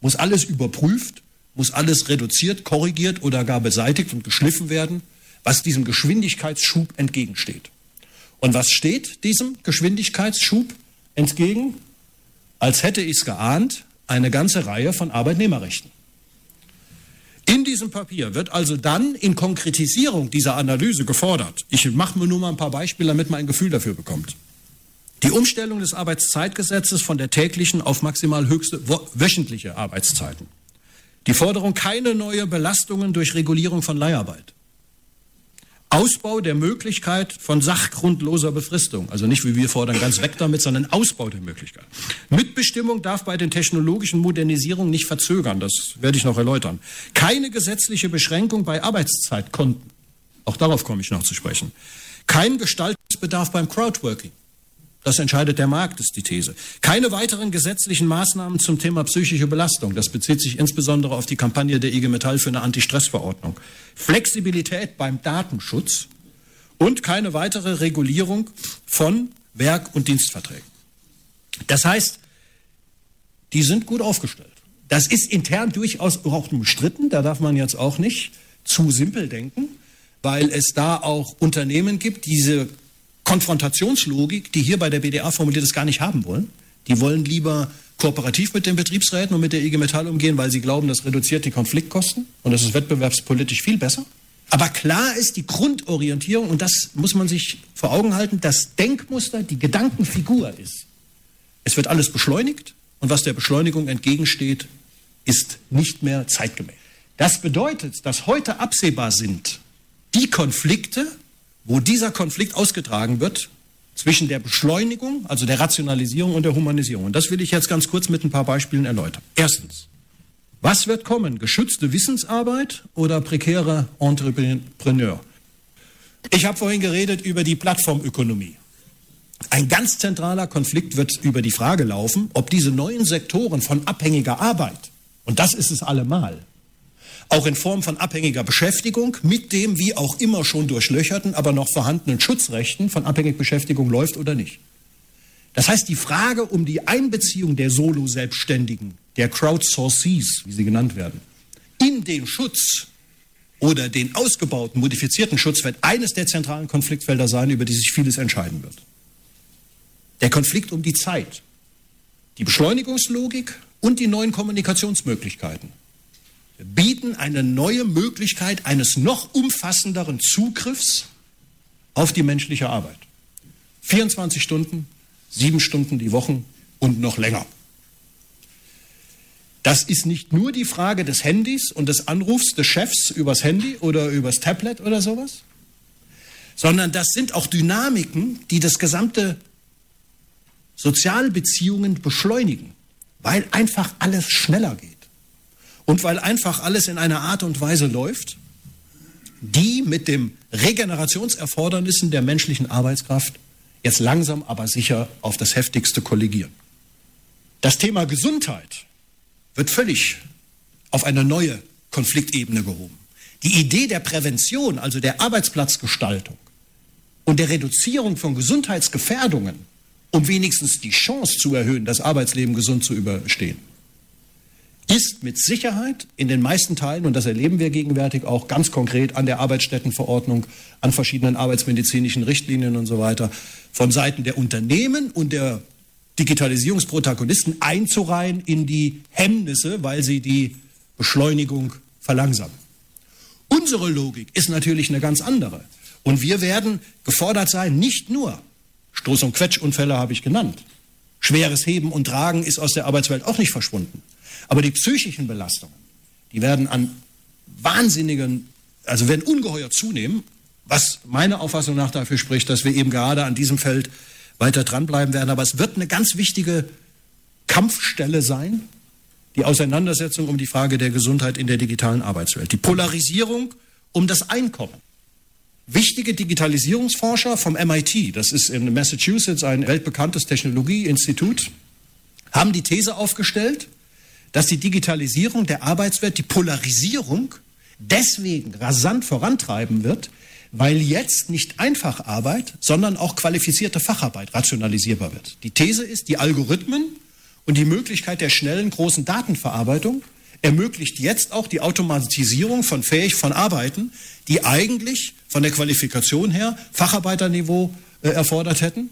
muss alles überprüft, muss alles reduziert, korrigiert oder gar beseitigt und geschliffen werden, was diesem Geschwindigkeitsschub entgegensteht. Und was steht diesem Geschwindigkeitsschub entgegen? Als hätte ich es geahnt, eine ganze Reihe von Arbeitnehmerrechten. In diesem Papier wird also dann in Konkretisierung dieser Analyse gefordert. Ich mache mir nur mal ein paar Beispiele, damit man ein Gefühl dafür bekommt. Die Umstellung des Arbeitszeitgesetzes von der täglichen auf maximal höchste wöchentliche Arbeitszeiten. Die Forderung keine neue Belastungen durch Regulierung von Leiharbeit. Ausbau der Möglichkeit von sachgrundloser Befristung. Also nicht, wie wir fordern, ganz weg damit, sondern Ausbau der Möglichkeit. Mitbestimmung darf bei den technologischen Modernisierungen nicht verzögern. Das werde ich noch erläutern. Keine gesetzliche Beschränkung bei Arbeitszeitkonten. Auch darauf komme ich noch zu sprechen. Kein Gestaltungsbedarf beim Crowdworking. Das entscheidet der Markt, ist die These. Keine weiteren gesetzlichen Maßnahmen zum Thema psychische Belastung. Das bezieht sich insbesondere auf die Kampagne der IG Metall für eine Anti-Stress-Verordnung. Flexibilität beim Datenschutz und keine weitere Regulierung von Werk- und Dienstverträgen. Das heißt, die sind gut aufgestellt. Das ist intern durchaus auch umstritten. Da darf man jetzt auch nicht zu simpel denken, weil es da auch Unternehmen gibt, diese Konfrontationslogik, die hier bei der BDA formuliert ist, gar nicht haben wollen. Die wollen lieber kooperativ mit den Betriebsräten und mit der IG Metall umgehen, weil sie glauben, das reduziert die Konfliktkosten und das ist wettbewerbspolitisch viel besser. Aber klar ist die Grundorientierung, und das muss man sich vor Augen halten, das Denkmuster, die Gedankenfigur ist. Es wird alles beschleunigt und was der Beschleunigung entgegensteht, ist nicht mehr zeitgemäß. Das bedeutet, dass heute absehbar sind die Konflikte, wo dieser Konflikt ausgetragen wird zwischen der Beschleunigung, also der Rationalisierung und der Humanisierung. Und das will ich jetzt ganz kurz mit ein paar Beispielen erläutern. Erstens, was wird kommen? Geschützte Wissensarbeit oder prekäre Entrepreneur? Ich habe vorhin geredet über die Plattformökonomie. Ein ganz zentraler Konflikt wird über die Frage laufen, ob diese neuen Sektoren von abhängiger Arbeit, und das ist es allemal, auch in Form von abhängiger Beschäftigung mit dem wie auch immer schon durchlöcherten, aber noch vorhandenen Schutzrechten von abhängiger Beschäftigung läuft oder nicht. Das heißt, die Frage um die Einbeziehung der Solo-Selbstständigen, der Crowdsourcees, wie sie genannt werden, in den Schutz oder den ausgebauten, modifizierten Schutz wird eines der zentralen Konfliktfelder sein, über die sich vieles entscheiden wird. Der Konflikt um die Zeit, die Beschleunigungslogik und die neuen Kommunikationsmöglichkeiten bieten eine neue Möglichkeit eines noch umfassenderen Zugriffs auf die menschliche Arbeit. 24 Stunden, sieben Stunden die Woche und noch länger. Das ist nicht nur die Frage des Handys und des Anrufs des Chefs übers Handy oder übers Tablet oder sowas, sondern das sind auch Dynamiken, die das gesamte Sozialbeziehungen beschleunigen, weil einfach alles schneller geht und weil einfach alles in einer Art und Weise läuft, die mit den Regenerationserfordernissen der menschlichen Arbeitskraft jetzt langsam aber sicher auf das heftigste kollegieren. Das Thema Gesundheit wird völlig auf eine neue Konfliktebene gehoben. Die Idee der Prävention, also der Arbeitsplatzgestaltung und der Reduzierung von Gesundheitsgefährdungen, um wenigstens die Chance zu erhöhen, das Arbeitsleben gesund zu überstehen, ist mit Sicherheit in den meisten Teilen, und das erleben wir gegenwärtig auch ganz konkret an der Arbeitsstättenverordnung, an verschiedenen arbeitsmedizinischen Richtlinien und so weiter, von Seiten der Unternehmen und der Digitalisierungsprotagonisten einzureihen in die Hemmnisse, weil sie die Beschleunigung verlangsamen. Unsere Logik ist natürlich eine ganz andere. Und wir werden gefordert sein, nicht nur Stoß- und Quetschunfälle habe ich genannt. Schweres Heben und Tragen ist aus der Arbeitswelt auch nicht verschwunden. Aber die psychischen Belastungen, die werden an wahnsinnigen, also werden ungeheuer zunehmen, was meiner Auffassung nach dafür spricht, dass wir eben gerade an diesem Feld weiter dranbleiben werden. Aber es wird eine ganz wichtige Kampfstelle sein, die Auseinandersetzung um die Frage der Gesundheit in der digitalen Arbeitswelt. Die Polarisierung um das Einkommen. Wichtige Digitalisierungsforscher vom MIT, das ist in Massachusetts ein weltbekanntes Technologieinstitut, haben die These aufgestellt, dass die Digitalisierung der Arbeitswelt die Polarisierung deswegen rasant vorantreiben wird, weil jetzt nicht Einfacharbeit, sondern auch qualifizierte Facharbeit rationalisierbar wird. Die These ist, die Algorithmen und die Möglichkeit der schnellen großen Datenverarbeitung ermöglicht jetzt auch die Automatisierung von fähig von Arbeiten, die eigentlich von der Qualifikation her Facharbeiterniveau äh, erfordert hätten.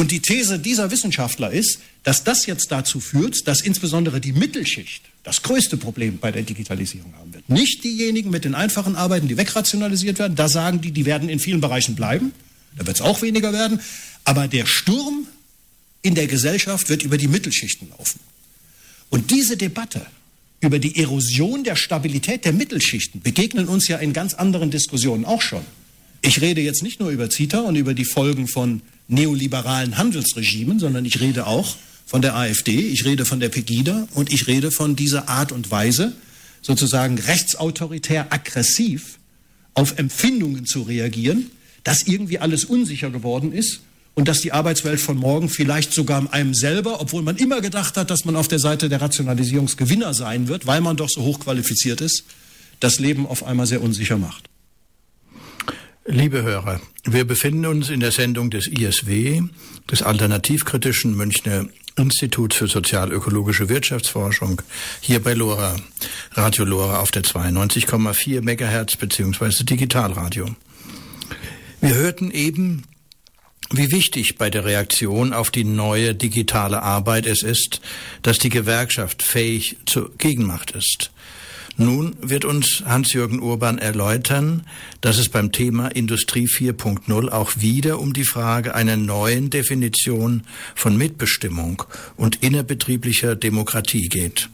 Und die These dieser Wissenschaftler ist, dass das jetzt dazu führt, dass insbesondere die Mittelschicht das größte Problem bei der Digitalisierung haben wird. Nicht diejenigen mit den einfachen Arbeiten, die wegrationalisiert werden. Da sagen die, die werden in vielen Bereichen bleiben. Da wird es auch weniger werden. Aber der Sturm in der Gesellschaft wird über die Mittelschichten laufen. Und diese Debatte über die Erosion der Stabilität der Mittelschichten begegnen uns ja in ganz anderen Diskussionen auch schon. Ich rede jetzt nicht nur über CITA und über die Folgen von neoliberalen Handelsregimen, sondern ich rede auch von der AfD, ich rede von der Pegida und ich rede von dieser Art und Weise, sozusagen rechtsautoritär aggressiv auf Empfindungen zu reagieren, dass irgendwie alles unsicher geworden ist und dass die Arbeitswelt von morgen vielleicht sogar einem selber, obwohl man immer gedacht hat, dass man auf der Seite der Rationalisierungsgewinner sein wird, weil man doch so hochqualifiziert ist, das Leben auf einmal sehr unsicher macht.
Liebe Hörer, wir befinden uns in der Sendung des ISW, des alternativkritischen Münchner Instituts für sozialökologische Wirtschaftsforschung, hier bei LoRa, Radio LoRa auf der 92,4 Megahertz beziehungsweise Digitalradio. Wir hörten eben, wie wichtig bei der Reaktion auf die neue digitale Arbeit es ist, dass die Gewerkschaft fähig zur Gegenmacht ist. Nun wird uns Hans-Jürgen Urban erläutern, dass es beim Thema Industrie 4.0 auch wieder um die Frage einer neuen Definition von Mitbestimmung und innerbetrieblicher Demokratie geht.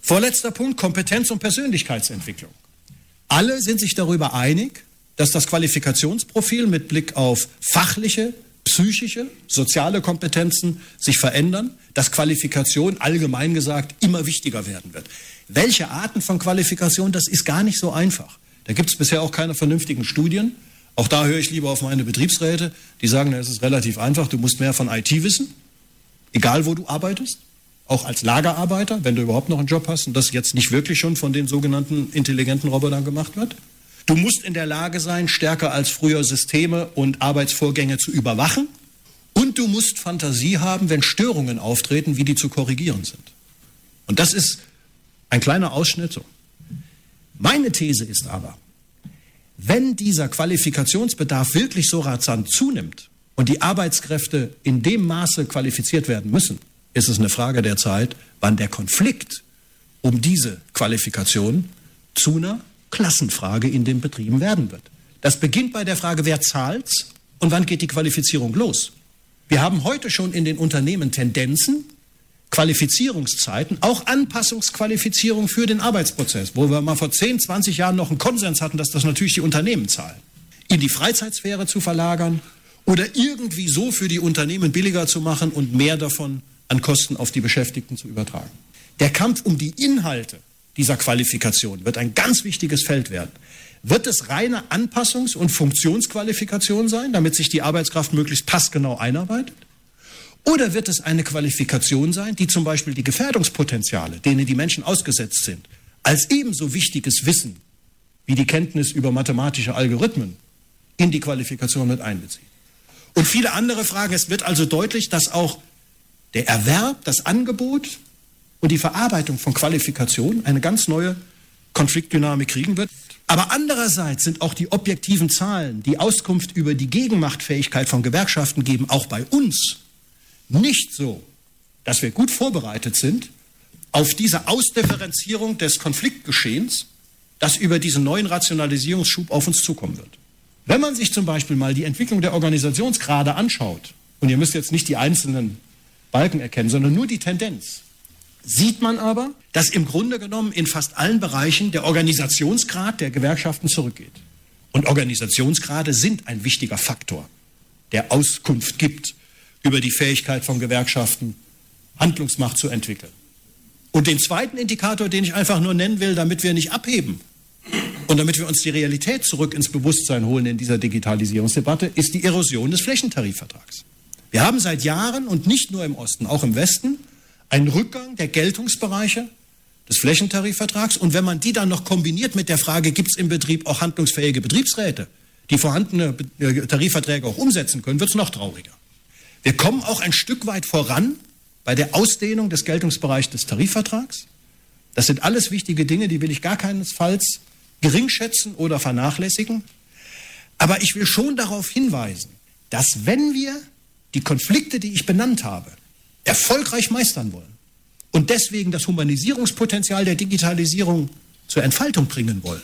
Vorletzter Punkt, Kompetenz und Persönlichkeitsentwicklung. Alle sind sich darüber einig, dass das Qualifikationsprofil mit Blick auf fachliche, psychische, soziale Kompetenzen sich verändern, dass Qualifikation allgemein gesagt immer wichtiger werden wird. Welche Arten von Qualifikation, das ist gar nicht so einfach. Da gibt es bisher auch keine vernünftigen Studien. Auch da höre ich lieber auf meine Betriebsräte, die sagen, es ist relativ einfach, du musst mehr von IT wissen, egal wo du arbeitest, auch als Lagerarbeiter, wenn du überhaupt noch einen Job hast und das jetzt nicht wirklich schon von den sogenannten intelligenten Robotern gemacht wird. Du musst in der Lage sein, stärker als früher Systeme und Arbeitsvorgänge zu überwachen. Und du musst Fantasie haben, wenn Störungen auftreten, wie die zu korrigieren sind. Und das ist ein kleiner Ausschnitt. Meine These ist aber, wenn dieser Qualifikationsbedarf wirklich so rasant zunimmt und die Arbeitskräfte in dem Maße qualifiziert werden müssen, ist es eine Frage der Zeit, wann der Konflikt um diese Qualifikation zu einer Klassenfrage in den Betrieben werden wird. Das beginnt bei der Frage, wer zahlt's und wann geht die Qualifizierung los. Wir haben heute schon in den Unternehmen Tendenzen, Qualifizierungszeiten, auch Anpassungsqualifizierung für den Arbeitsprozess, wo wir mal vor 10, 20 Jahren noch einen Konsens hatten, dass das natürlich die Unternehmen zahlen, in die Freizeitsphäre zu verlagern oder irgendwie so für die Unternehmen billiger zu machen und mehr davon an Kosten auf die Beschäftigten zu übertragen. Der Kampf um die Inhalte dieser Qualifikation wird ein ganz wichtiges Feld werden. Wird es reine Anpassungs- und Funktionsqualifikation sein, damit sich die Arbeitskraft möglichst passgenau einarbeitet? Oder wird es eine Qualifikation sein, die zum Beispiel die Gefährdungspotenziale, denen die Menschen ausgesetzt sind, als ebenso wichtiges Wissen wie die Kenntnis über mathematische Algorithmen in die Qualifikation mit einbezieht? Und viele andere Fragen. Es wird also deutlich, dass auch der Erwerb, das Angebot und die Verarbeitung von Qualifikationen eine ganz neue Konfliktdynamik kriegen wird. Aber andererseits sind auch die objektiven Zahlen, die Auskunft über die Gegenmachtfähigkeit von Gewerkschaften geben, auch bei uns nicht so, dass wir gut vorbereitet sind auf diese Ausdifferenzierung des Konfliktgeschehens, das über diesen neuen Rationalisierungsschub auf uns zukommen wird. Wenn man sich zum Beispiel mal die Entwicklung der Organisationsgrade anschaut, und ihr müsst jetzt nicht die einzelnen Balken erkennen, sondern nur die Tendenz, sieht man aber, dass im Grunde genommen in fast allen Bereichen der Organisationsgrad der Gewerkschaften zurückgeht. Und Organisationsgrade sind ein wichtiger Faktor, der Auskunft gibt über die Fähigkeit von Gewerkschaften, Handlungsmacht zu entwickeln. Und den zweiten Indikator, den ich einfach nur nennen will, damit wir nicht abheben und damit wir uns die Realität zurück ins Bewusstsein holen in dieser Digitalisierungsdebatte, ist die Erosion des Flächentarifvertrags. Wir haben seit Jahren und nicht nur im Osten, auch im Westen, einen Rückgang der Geltungsbereiche des Flächentarifvertrags. Und wenn man die dann noch kombiniert mit der Frage, gibt es im Betrieb auch handlungsfähige Betriebsräte, die vorhandene äh, Tarifverträge auch umsetzen können, wird es noch trauriger. Wir kommen auch ein Stück weit voran bei der Ausdehnung des Geltungsbereichs des Tarifvertrags. Das sind alles wichtige Dinge, die will ich gar keinesfalls geringschätzen oder vernachlässigen. Aber ich will schon darauf hinweisen, dass wenn wir die Konflikte, die ich benannt habe, erfolgreich meistern wollen und deswegen das Humanisierungspotenzial der Digitalisierung zur Entfaltung bringen wollen,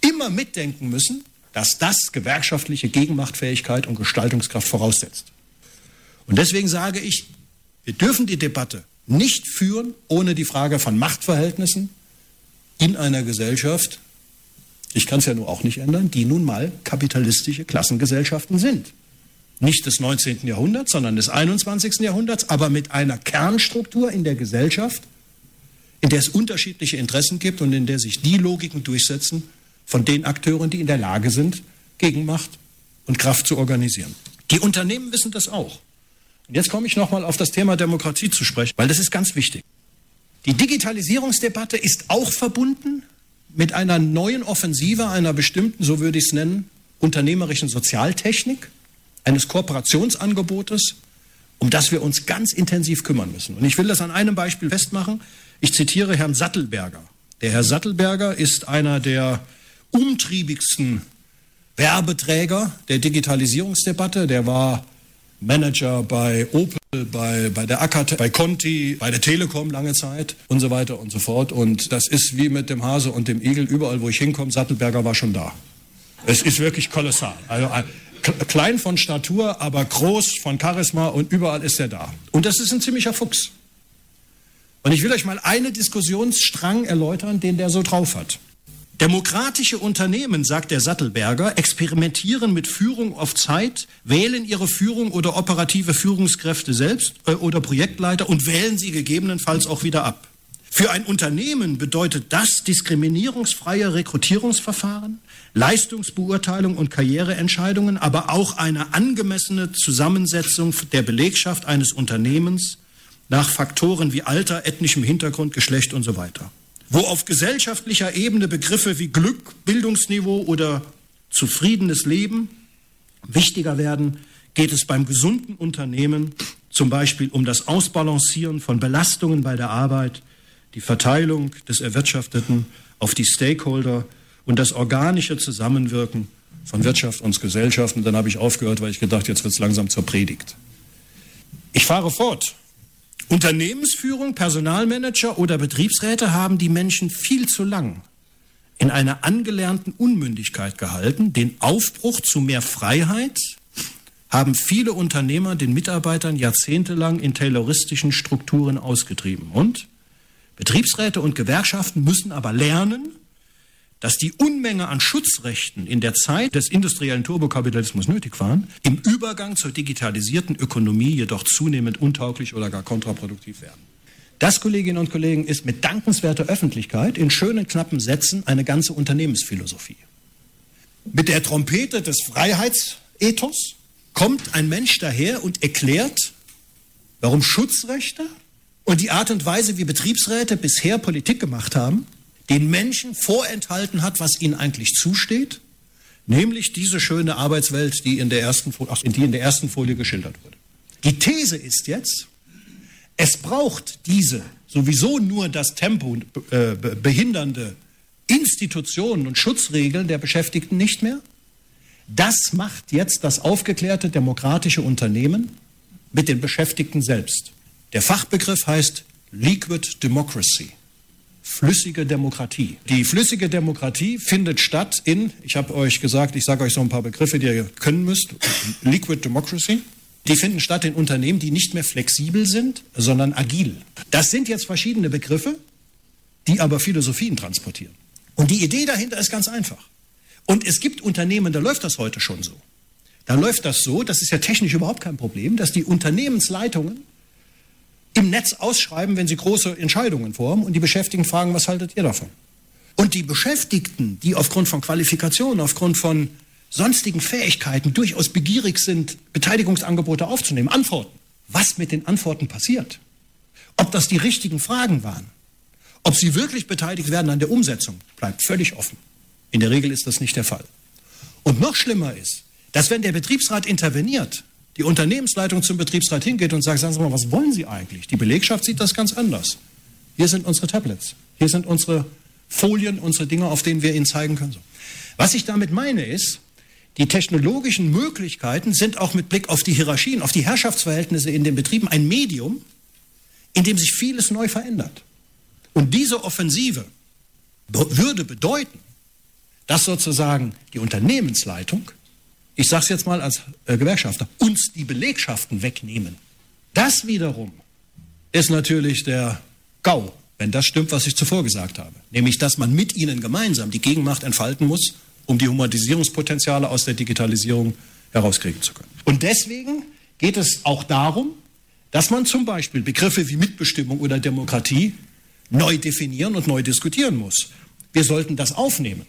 immer mitdenken müssen, dass das gewerkschaftliche Gegenmachtfähigkeit und Gestaltungskraft voraussetzt. Und deswegen sage ich, wir dürfen die Debatte nicht führen ohne die Frage von Machtverhältnissen in einer Gesellschaft, ich kann es ja nur auch nicht ändern, die nun mal kapitalistische Klassengesellschaften sind. Nicht des 19. Jahrhunderts, sondern des 21. Jahrhunderts, aber mit einer Kernstruktur in der Gesellschaft, in der es unterschiedliche Interessen gibt und in der sich die Logiken durchsetzen von den Akteuren, die in der Lage sind, Gegenmacht und Kraft zu organisieren. Die Unternehmen wissen das auch. Und jetzt komme ich nochmal auf das Thema Demokratie zu sprechen, weil das ist ganz wichtig. Die Digitalisierungsdebatte ist auch verbunden mit einer neuen Offensive einer bestimmten, so würde ich es nennen, unternehmerischen Sozialtechnik, eines Kooperationsangebotes, um das wir uns ganz intensiv kümmern müssen. Und ich will das an einem Beispiel festmachen. Ich zitiere Herrn Sattelberger. Der Herr Sattelberger ist einer der umtriebigsten Werbeträger der Digitalisierungsdebatte. Der war Manager bei Opel, bei, bei der Acker, bei Conti, bei der Telekom lange Zeit und so weiter und so fort. Und das ist wie mit dem Hase und dem Igel. Überall, wo ich hinkomme, Sattelberger war schon da. Es ist wirklich kolossal. Also klein von Statur, aber groß von Charisma und überall ist er da. Und das ist ein ziemlicher Fuchs. Und ich will euch mal einen Diskussionsstrang erläutern, den der so drauf hat. Demokratische Unternehmen, sagt der Sattelberger, experimentieren mit Führung auf Zeit, wählen ihre Führung oder operative Führungskräfte selbst äh, oder Projektleiter und wählen sie gegebenenfalls auch wieder ab. Für ein Unternehmen bedeutet das diskriminierungsfreie Rekrutierungsverfahren, Leistungsbeurteilung und Karriereentscheidungen, aber auch eine angemessene Zusammensetzung der Belegschaft eines Unternehmens nach Faktoren wie Alter, ethnischem Hintergrund, Geschlecht und so weiter. Wo auf gesellschaftlicher Ebene Begriffe wie Glück, Bildungsniveau oder zufriedenes Leben wichtiger werden, geht es beim gesunden Unternehmen zum Beispiel um das Ausbalancieren von Belastungen bei der Arbeit, die Verteilung des Erwirtschafteten auf die Stakeholder und das organische Zusammenwirken von Wirtschaft und Gesellschaft. Und dann habe ich aufgehört, weil ich gedacht, jetzt wird es langsam zur Predigt. Ich fahre fort. Unternehmensführung, Personalmanager oder Betriebsräte haben die Menschen viel zu lang in einer angelernten Unmündigkeit gehalten, den Aufbruch zu mehr Freiheit haben viele Unternehmer den Mitarbeitern jahrzehntelang in tayloristischen Strukturen ausgetrieben. Und Betriebsräte und Gewerkschaften müssen aber lernen, dass die Unmenge an Schutzrechten in der Zeit des industriellen Turbokapitalismus nötig waren, im Übergang zur digitalisierten Ökonomie jedoch zunehmend untauglich oder gar kontraproduktiv werden. Das, Kolleginnen und Kollegen, ist mit dankenswerter Öffentlichkeit in schönen, knappen Sätzen eine ganze Unternehmensphilosophie. Mit der Trompete des Freiheitsethos kommt ein Mensch daher und erklärt, warum Schutzrechte und die Art und Weise, wie Betriebsräte bisher Politik gemacht haben, den Menschen vorenthalten hat, was ihnen eigentlich zusteht, nämlich diese schöne Arbeitswelt, die in der ersten, ach, die in der ersten Folie geschildert wurde. Die These ist jetzt, es braucht diese sowieso nur das Tempo äh, behindernde Institutionen und Schutzregeln der Beschäftigten nicht mehr. Das macht jetzt das aufgeklärte demokratische Unternehmen mit den Beschäftigten selbst. Der Fachbegriff heißt Liquid Democracy flüssige Demokratie. Die flüssige Demokratie findet statt in, ich habe euch gesagt, ich sage euch so ein paar Begriffe, die ihr können müsst, Liquid Democracy. Die finden statt in Unternehmen, die nicht mehr flexibel sind, sondern agil. Das sind jetzt verschiedene Begriffe, die aber Philosophien transportieren. Und die Idee dahinter ist ganz einfach. Und es gibt Unternehmen, da läuft das heute schon so. Da läuft das so, das ist ja technisch überhaupt kein Problem, dass die Unternehmensleitungen im Netz ausschreiben, wenn sie große Entscheidungen vorhaben und die Beschäftigten fragen, was haltet ihr davon? Und die Beschäftigten, die aufgrund von Qualifikationen, aufgrund von sonstigen Fähigkeiten durchaus begierig sind, Beteiligungsangebote aufzunehmen, antworten. Was mit den Antworten passiert? Ob das die richtigen Fragen waren? Ob sie wirklich beteiligt werden an der Umsetzung, bleibt völlig offen. In der Regel ist das nicht der Fall. Und noch schlimmer ist, dass wenn der Betriebsrat interveniert, die Unternehmensleitung zum Betriebsrat hingeht und sagt, sagen Sie mal, was wollen Sie eigentlich? Die Belegschaft sieht das ganz anders. Hier sind unsere Tablets. Hier sind unsere Folien, unsere Dinge, auf denen wir Ihnen zeigen können. Was ich damit meine ist, die technologischen Möglichkeiten sind auch mit Blick auf die Hierarchien, auf die Herrschaftsverhältnisse in den Betrieben ein Medium, in dem sich vieles neu verändert. Und diese Offensive würde bedeuten, dass sozusagen die Unternehmensleitung ich sage es jetzt mal als äh, Gewerkschafter, uns die Belegschaften wegnehmen. Das wiederum ist natürlich der GAU, wenn das stimmt, was ich zuvor gesagt habe. Nämlich, dass man mit ihnen gemeinsam die Gegenmacht entfalten muss, um die Humanisierungspotenziale aus der Digitalisierung herauskriegen zu können. Und deswegen geht es auch darum, dass man zum Beispiel Begriffe wie Mitbestimmung oder Demokratie neu definieren und neu diskutieren muss. Wir sollten das aufnehmen.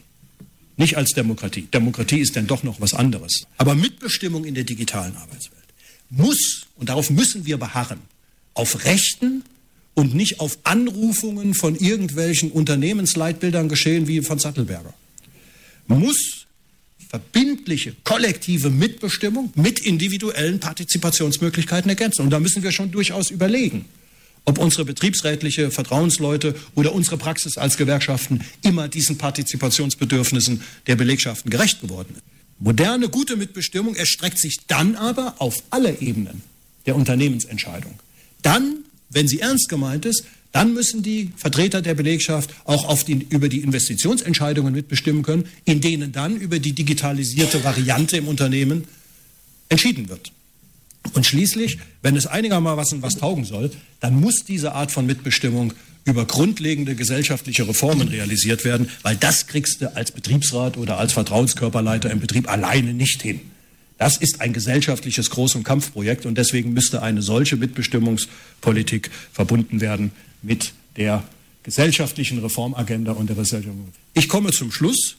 Nicht als Demokratie. Demokratie ist dann doch noch was anderes. Aber Mitbestimmung in der digitalen Arbeitswelt muss, und darauf müssen wir beharren, auf Rechten und nicht auf Anrufungen von irgendwelchen Unternehmensleitbildern geschehen wie von Sattelberger. Muss verbindliche, kollektive Mitbestimmung mit individuellen Partizipationsmöglichkeiten ergänzen. Und da müssen wir schon durchaus überlegen ob unsere betriebsrätliche Vertrauensleute oder unsere Praxis als Gewerkschaften immer diesen Partizipationsbedürfnissen der Belegschaften gerecht geworden ist. Moderne, gute Mitbestimmung erstreckt sich dann aber auf alle Ebenen der Unternehmensentscheidung. Dann, wenn sie ernst gemeint ist, dann müssen die Vertreter der Belegschaft auch die, über die Investitionsentscheidungen mitbestimmen können, in denen dann über die digitalisierte Variante im Unternehmen entschieden wird. Und schließlich, wenn es einigermaßen was taugen soll, dann muss diese Art von Mitbestimmung über grundlegende gesellschaftliche Reformen realisiert werden, weil das kriegst du als Betriebsrat oder als Vertrauenskörperleiter im Betrieb alleine nicht hin. Das ist ein gesellschaftliches Groß- und Kampfprojekt und deswegen müsste eine solche Mitbestimmungspolitik verbunden werden mit der gesellschaftlichen Reformagenda und der Gesellschaft. Ich komme zum Schluss.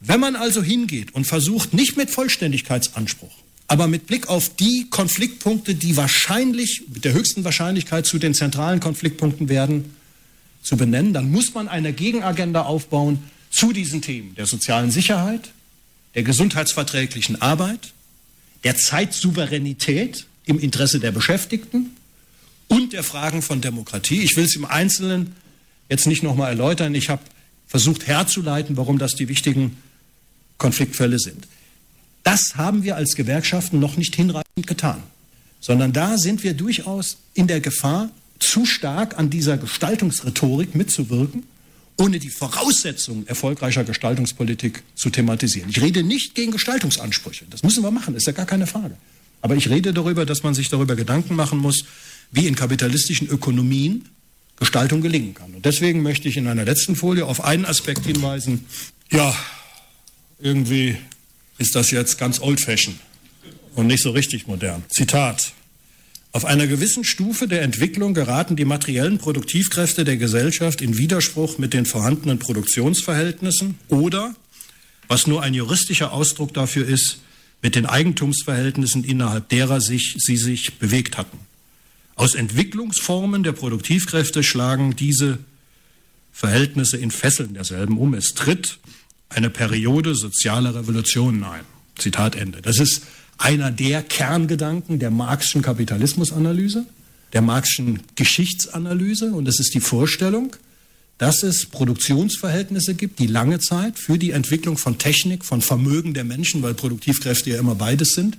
Wenn man also hingeht und versucht, nicht mit Vollständigkeitsanspruch, aber mit Blick auf die Konfliktpunkte, die wahrscheinlich, mit der höchsten Wahrscheinlichkeit zu den zentralen Konfliktpunkten werden, zu benennen, dann muss man eine Gegenagenda aufbauen zu diesen Themen der sozialen Sicherheit, der gesundheitsverträglichen Arbeit, der Zeitsouveränität im Interesse der Beschäftigten und der Fragen von Demokratie. Ich will es im Einzelnen jetzt nicht nochmal erläutern. Ich habe versucht herzuleiten, warum das die wichtigen Konfliktfälle sind. Das haben wir als Gewerkschaften noch nicht hinreichend getan, sondern da sind wir durchaus in der Gefahr, zu stark an dieser Gestaltungsrhetorik mitzuwirken, ohne die Voraussetzungen erfolgreicher Gestaltungspolitik zu thematisieren. Ich rede nicht gegen Gestaltungsansprüche, das müssen wir machen, ist ja gar keine Frage. Aber ich rede darüber, dass man sich darüber Gedanken machen muss, wie in kapitalistischen Ökonomien Gestaltung gelingen kann. Und deswegen möchte ich in einer letzten Folie auf einen Aspekt hinweisen. Ja, irgendwie ist das jetzt ganz old-fashioned und nicht so richtig modern. Zitat. Auf einer gewissen Stufe der Entwicklung geraten die materiellen Produktivkräfte der Gesellschaft in Widerspruch mit den vorhandenen Produktionsverhältnissen oder, was nur ein juristischer Ausdruck dafür ist, mit den Eigentumsverhältnissen, innerhalb derer sich, sie sich bewegt hatten. Aus Entwicklungsformen der Produktivkräfte schlagen diese Verhältnisse in Fesseln derselben um. Es tritt eine Periode sozialer Revolutionen ein. Zitat Ende. Das ist einer der Kerngedanken der Marxischen Kapitalismusanalyse, der Marxischen Geschichtsanalyse. Und das ist die Vorstellung, dass es Produktionsverhältnisse gibt, die lange Zeit für die Entwicklung von Technik, von Vermögen der Menschen, weil Produktivkräfte ja immer beides sind,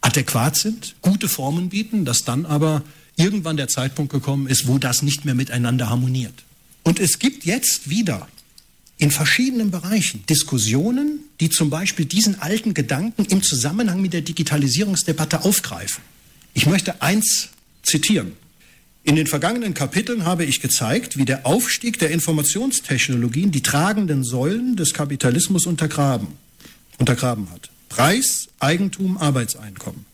adäquat sind, gute Formen bieten, dass dann aber irgendwann der Zeitpunkt gekommen ist, wo das nicht mehr miteinander harmoniert. Und es gibt jetzt wieder in verschiedenen Bereichen Diskussionen, die zum Beispiel diesen alten Gedanken im Zusammenhang mit der Digitalisierungsdebatte aufgreifen. Ich möchte eins zitieren. In den vergangenen Kapiteln habe ich gezeigt, wie der Aufstieg der Informationstechnologien die tragenden Säulen des Kapitalismus untergraben, untergraben hat. Preis, Eigentum, Arbeitseinkommen.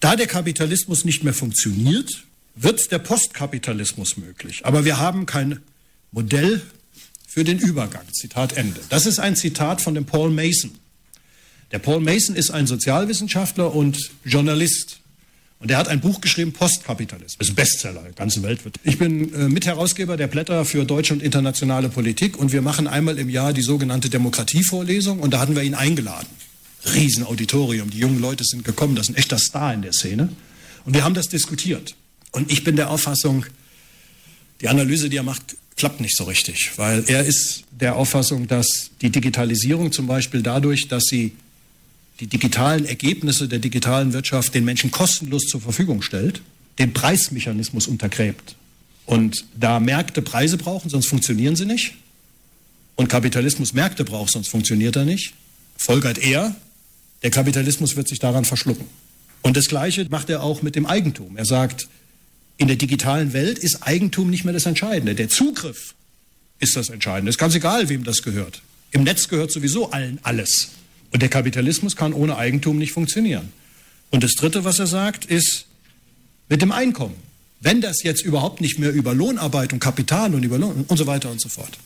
Da der Kapitalismus nicht mehr funktioniert, wird der Postkapitalismus möglich. Aber wir haben kein Modell für den Übergang. Zitat Ende. Das ist ein Zitat von dem Paul Mason. Der Paul Mason ist ein Sozialwissenschaftler und Journalist. Und er hat ein Buch geschrieben, Postkapitalismus. Das ist ein Bestseller, der ganzen Welt wird. Ich bin äh, Mitherausgeber der Blätter für deutsche und internationale Politik und wir machen einmal im Jahr die sogenannte Demokratievorlesung und da hatten wir ihn eingeladen. Riesenauditorium, die jungen Leute sind gekommen, das ist ein echter Star in der Szene. Und wir haben das diskutiert. Und ich bin der Auffassung, die Analyse, die er macht, klappt nicht so richtig, weil er ist der Auffassung, dass die Digitalisierung zum Beispiel dadurch, dass sie die digitalen Ergebnisse der digitalen Wirtschaft den Menschen kostenlos zur Verfügung stellt, den Preismechanismus untergräbt. Und da Märkte Preise brauchen, sonst funktionieren sie nicht, und Kapitalismus Märkte braucht, sonst funktioniert er nicht, folgert er, der Kapitalismus wird sich daran verschlucken. Und das Gleiche macht er auch mit dem Eigentum. Er sagt, in der digitalen Welt ist Eigentum nicht mehr das Entscheidende. Der Zugriff ist das Entscheidende. Es ist ganz egal, wem das gehört. Im Netz gehört sowieso allen alles. Und der Kapitalismus kann ohne Eigentum nicht funktionieren. Und das Dritte, was er sagt, ist mit dem Einkommen. Wenn das jetzt überhaupt nicht mehr über Lohnarbeit und Kapital und über Lohn und so weiter und so fort.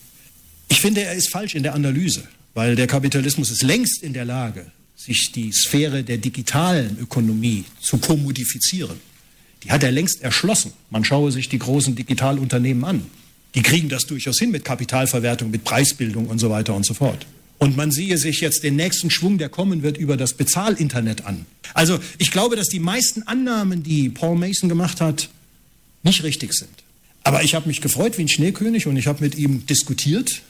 Ich finde, er ist falsch in der Analyse, weil der Kapitalismus ist längst in der Lage, sich die Sphäre der digitalen Ökonomie zu kommodifizieren die hat er längst erschlossen. Man schaue sich die großen Digitalunternehmen an. Die kriegen das durchaus hin mit Kapitalverwertung, mit Preisbildung und so weiter und so fort. Und man sehe sich jetzt den nächsten Schwung, der kommen wird, über das Bezahlinternet an. Also ich glaube, dass die meisten Annahmen, die Paul Mason gemacht hat, nicht richtig sind. Aber ich habe mich gefreut wie ein Schneekönig und ich habe mit ihm diskutiert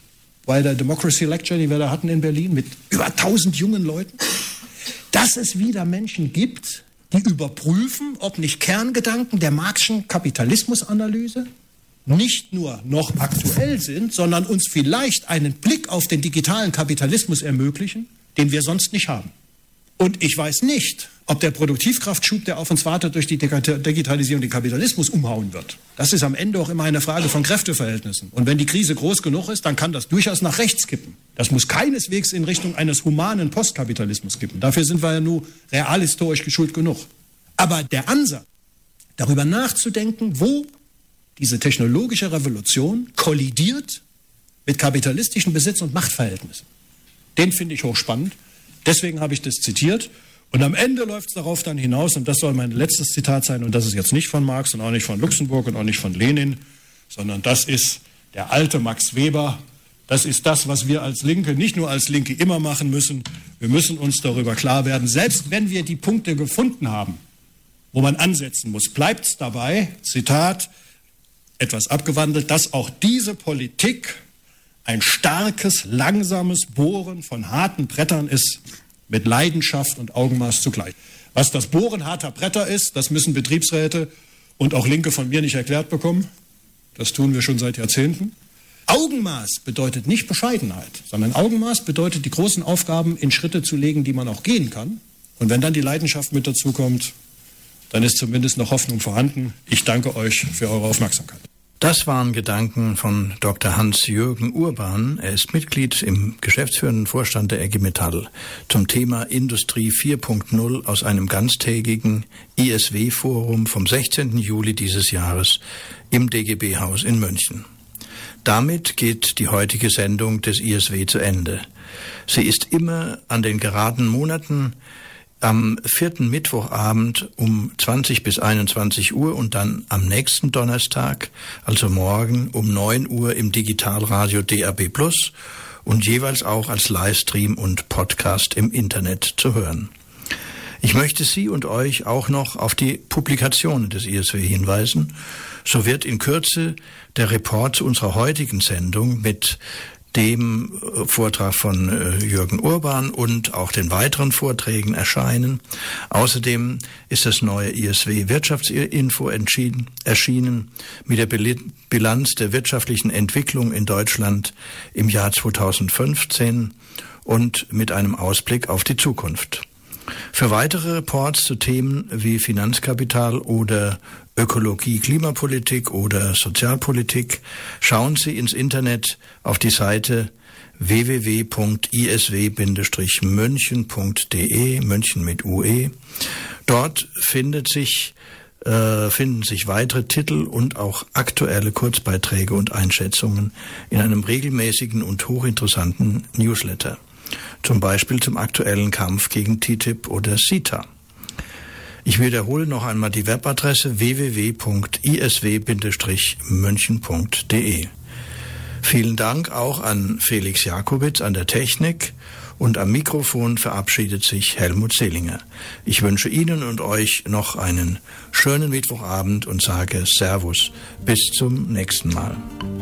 bei der Democracy Lecture, die wir da hatten in Berlin, mit über 1000 jungen Leuten, dass es wieder Menschen gibt, die überprüfen, ob nicht Kerngedanken der Marxischen Kapitalismusanalyse nicht nur noch aktuell sind, sondern uns vielleicht einen Blick auf den digitalen Kapitalismus ermöglichen, den wir sonst nicht haben. Und ich weiß nicht, ob der Produktivkraftschub, der auf uns wartet, durch die Digitalisierung den Kapitalismus umhauen wird. Das ist am Ende auch immer eine Frage von Kräfteverhältnissen. Und wenn die Krise groß genug ist, dann kann das durchaus nach rechts kippen. Das muss keineswegs in Richtung eines humanen Postkapitalismus kippen. Dafür sind wir ja nur realhistorisch geschult genug. Aber der Ansatz, darüber nachzudenken, wo diese technologische Revolution kollidiert mit kapitalistischen Besitz- und Machtverhältnissen, den finde ich hochspannend. Deswegen habe ich das zitiert. Und am Ende läuft es darauf dann hinaus, und das soll mein letztes Zitat sein, und das ist jetzt nicht von Marx und auch nicht von Luxemburg und auch nicht von Lenin, sondern das ist der alte Max Weber. Das ist das, was wir als Linke, nicht nur als Linke immer machen müssen. Wir müssen uns darüber klar werden, selbst wenn wir die Punkte gefunden haben, wo man ansetzen muss, bleibt es dabei, Zitat, etwas abgewandelt, dass auch diese Politik ein starkes, langsames Bohren von harten Brettern ist, mit Leidenschaft und Augenmaß zugleich. Was das Bohren harter Bretter ist, das müssen Betriebsräte und auch Linke von mir nicht erklärt bekommen. Das tun wir schon seit Jahrzehnten. Augenmaß bedeutet nicht Bescheidenheit, sondern Augenmaß bedeutet, die großen Aufgaben in Schritte zu legen, die man auch gehen kann. Und wenn dann die Leidenschaft mit dazu kommt, dann ist zumindest noch Hoffnung vorhanden. Ich danke euch für eure Aufmerksamkeit.
Das waren Gedanken von Dr. Hans-Jürgen Urban. Er ist Mitglied im geschäftsführenden Vorstand der EG Metall zum Thema Industrie 4.0 aus einem ganztägigen ISW-Forum vom 16. Juli dieses Jahres im DGB-Haus in München. Damit geht die heutige Sendung des ISW zu Ende. Sie ist immer an den geraden Monaten am vierten Mittwochabend um 20 bis 21 Uhr und dann am nächsten Donnerstag, also morgen um 9 Uhr im Digitalradio DAB Plus und jeweils auch als Livestream und Podcast im Internet zu hören. Ich möchte Sie und euch auch noch auf die Publikationen des ISW hinweisen. So wird in Kürze der Report zu unserer heutigen Sendung mit dem äh, Vortrag von äh, Jürgen Urban und auch den weiteren Vorträgen erscheinen. Außerdem ist das neue ISW Wirtschaftsinfo erschienen mit der Bilanz der wirtschaftlichen Entwicklung in Deutschland im Jahr 2015 und mit einem Ausblick auf die Zukunft. Für weitere Reports zu Themen wie Finanzkapital oder Ökologie, Klimapolitik oder Sozialpolitik, schauen Sie ins Internet auf die Seite www.isw-münchen.de, München mit UE. Dort findet sich, äh, finden sich weitere Titel und auch aktuelle Kurzbeiträge und Einschätzungen in einem regelmäßigen und hochinteressanten Newsletter. Zum Beispiel zum aktuellen Kampf gegen TTIP oder CETA. Ich wiederhole noch einmal die Webadresse www.isw-münchen.de. Vielen Dank auch an Felix Jakobitz an der Technik und am Mikrofon verabschiedet sich Helmut Selinger. Ich wünsche Ihnen und euch noch einen schönen Mittwochabend und sage Servus. Bis zum nächsten Mal.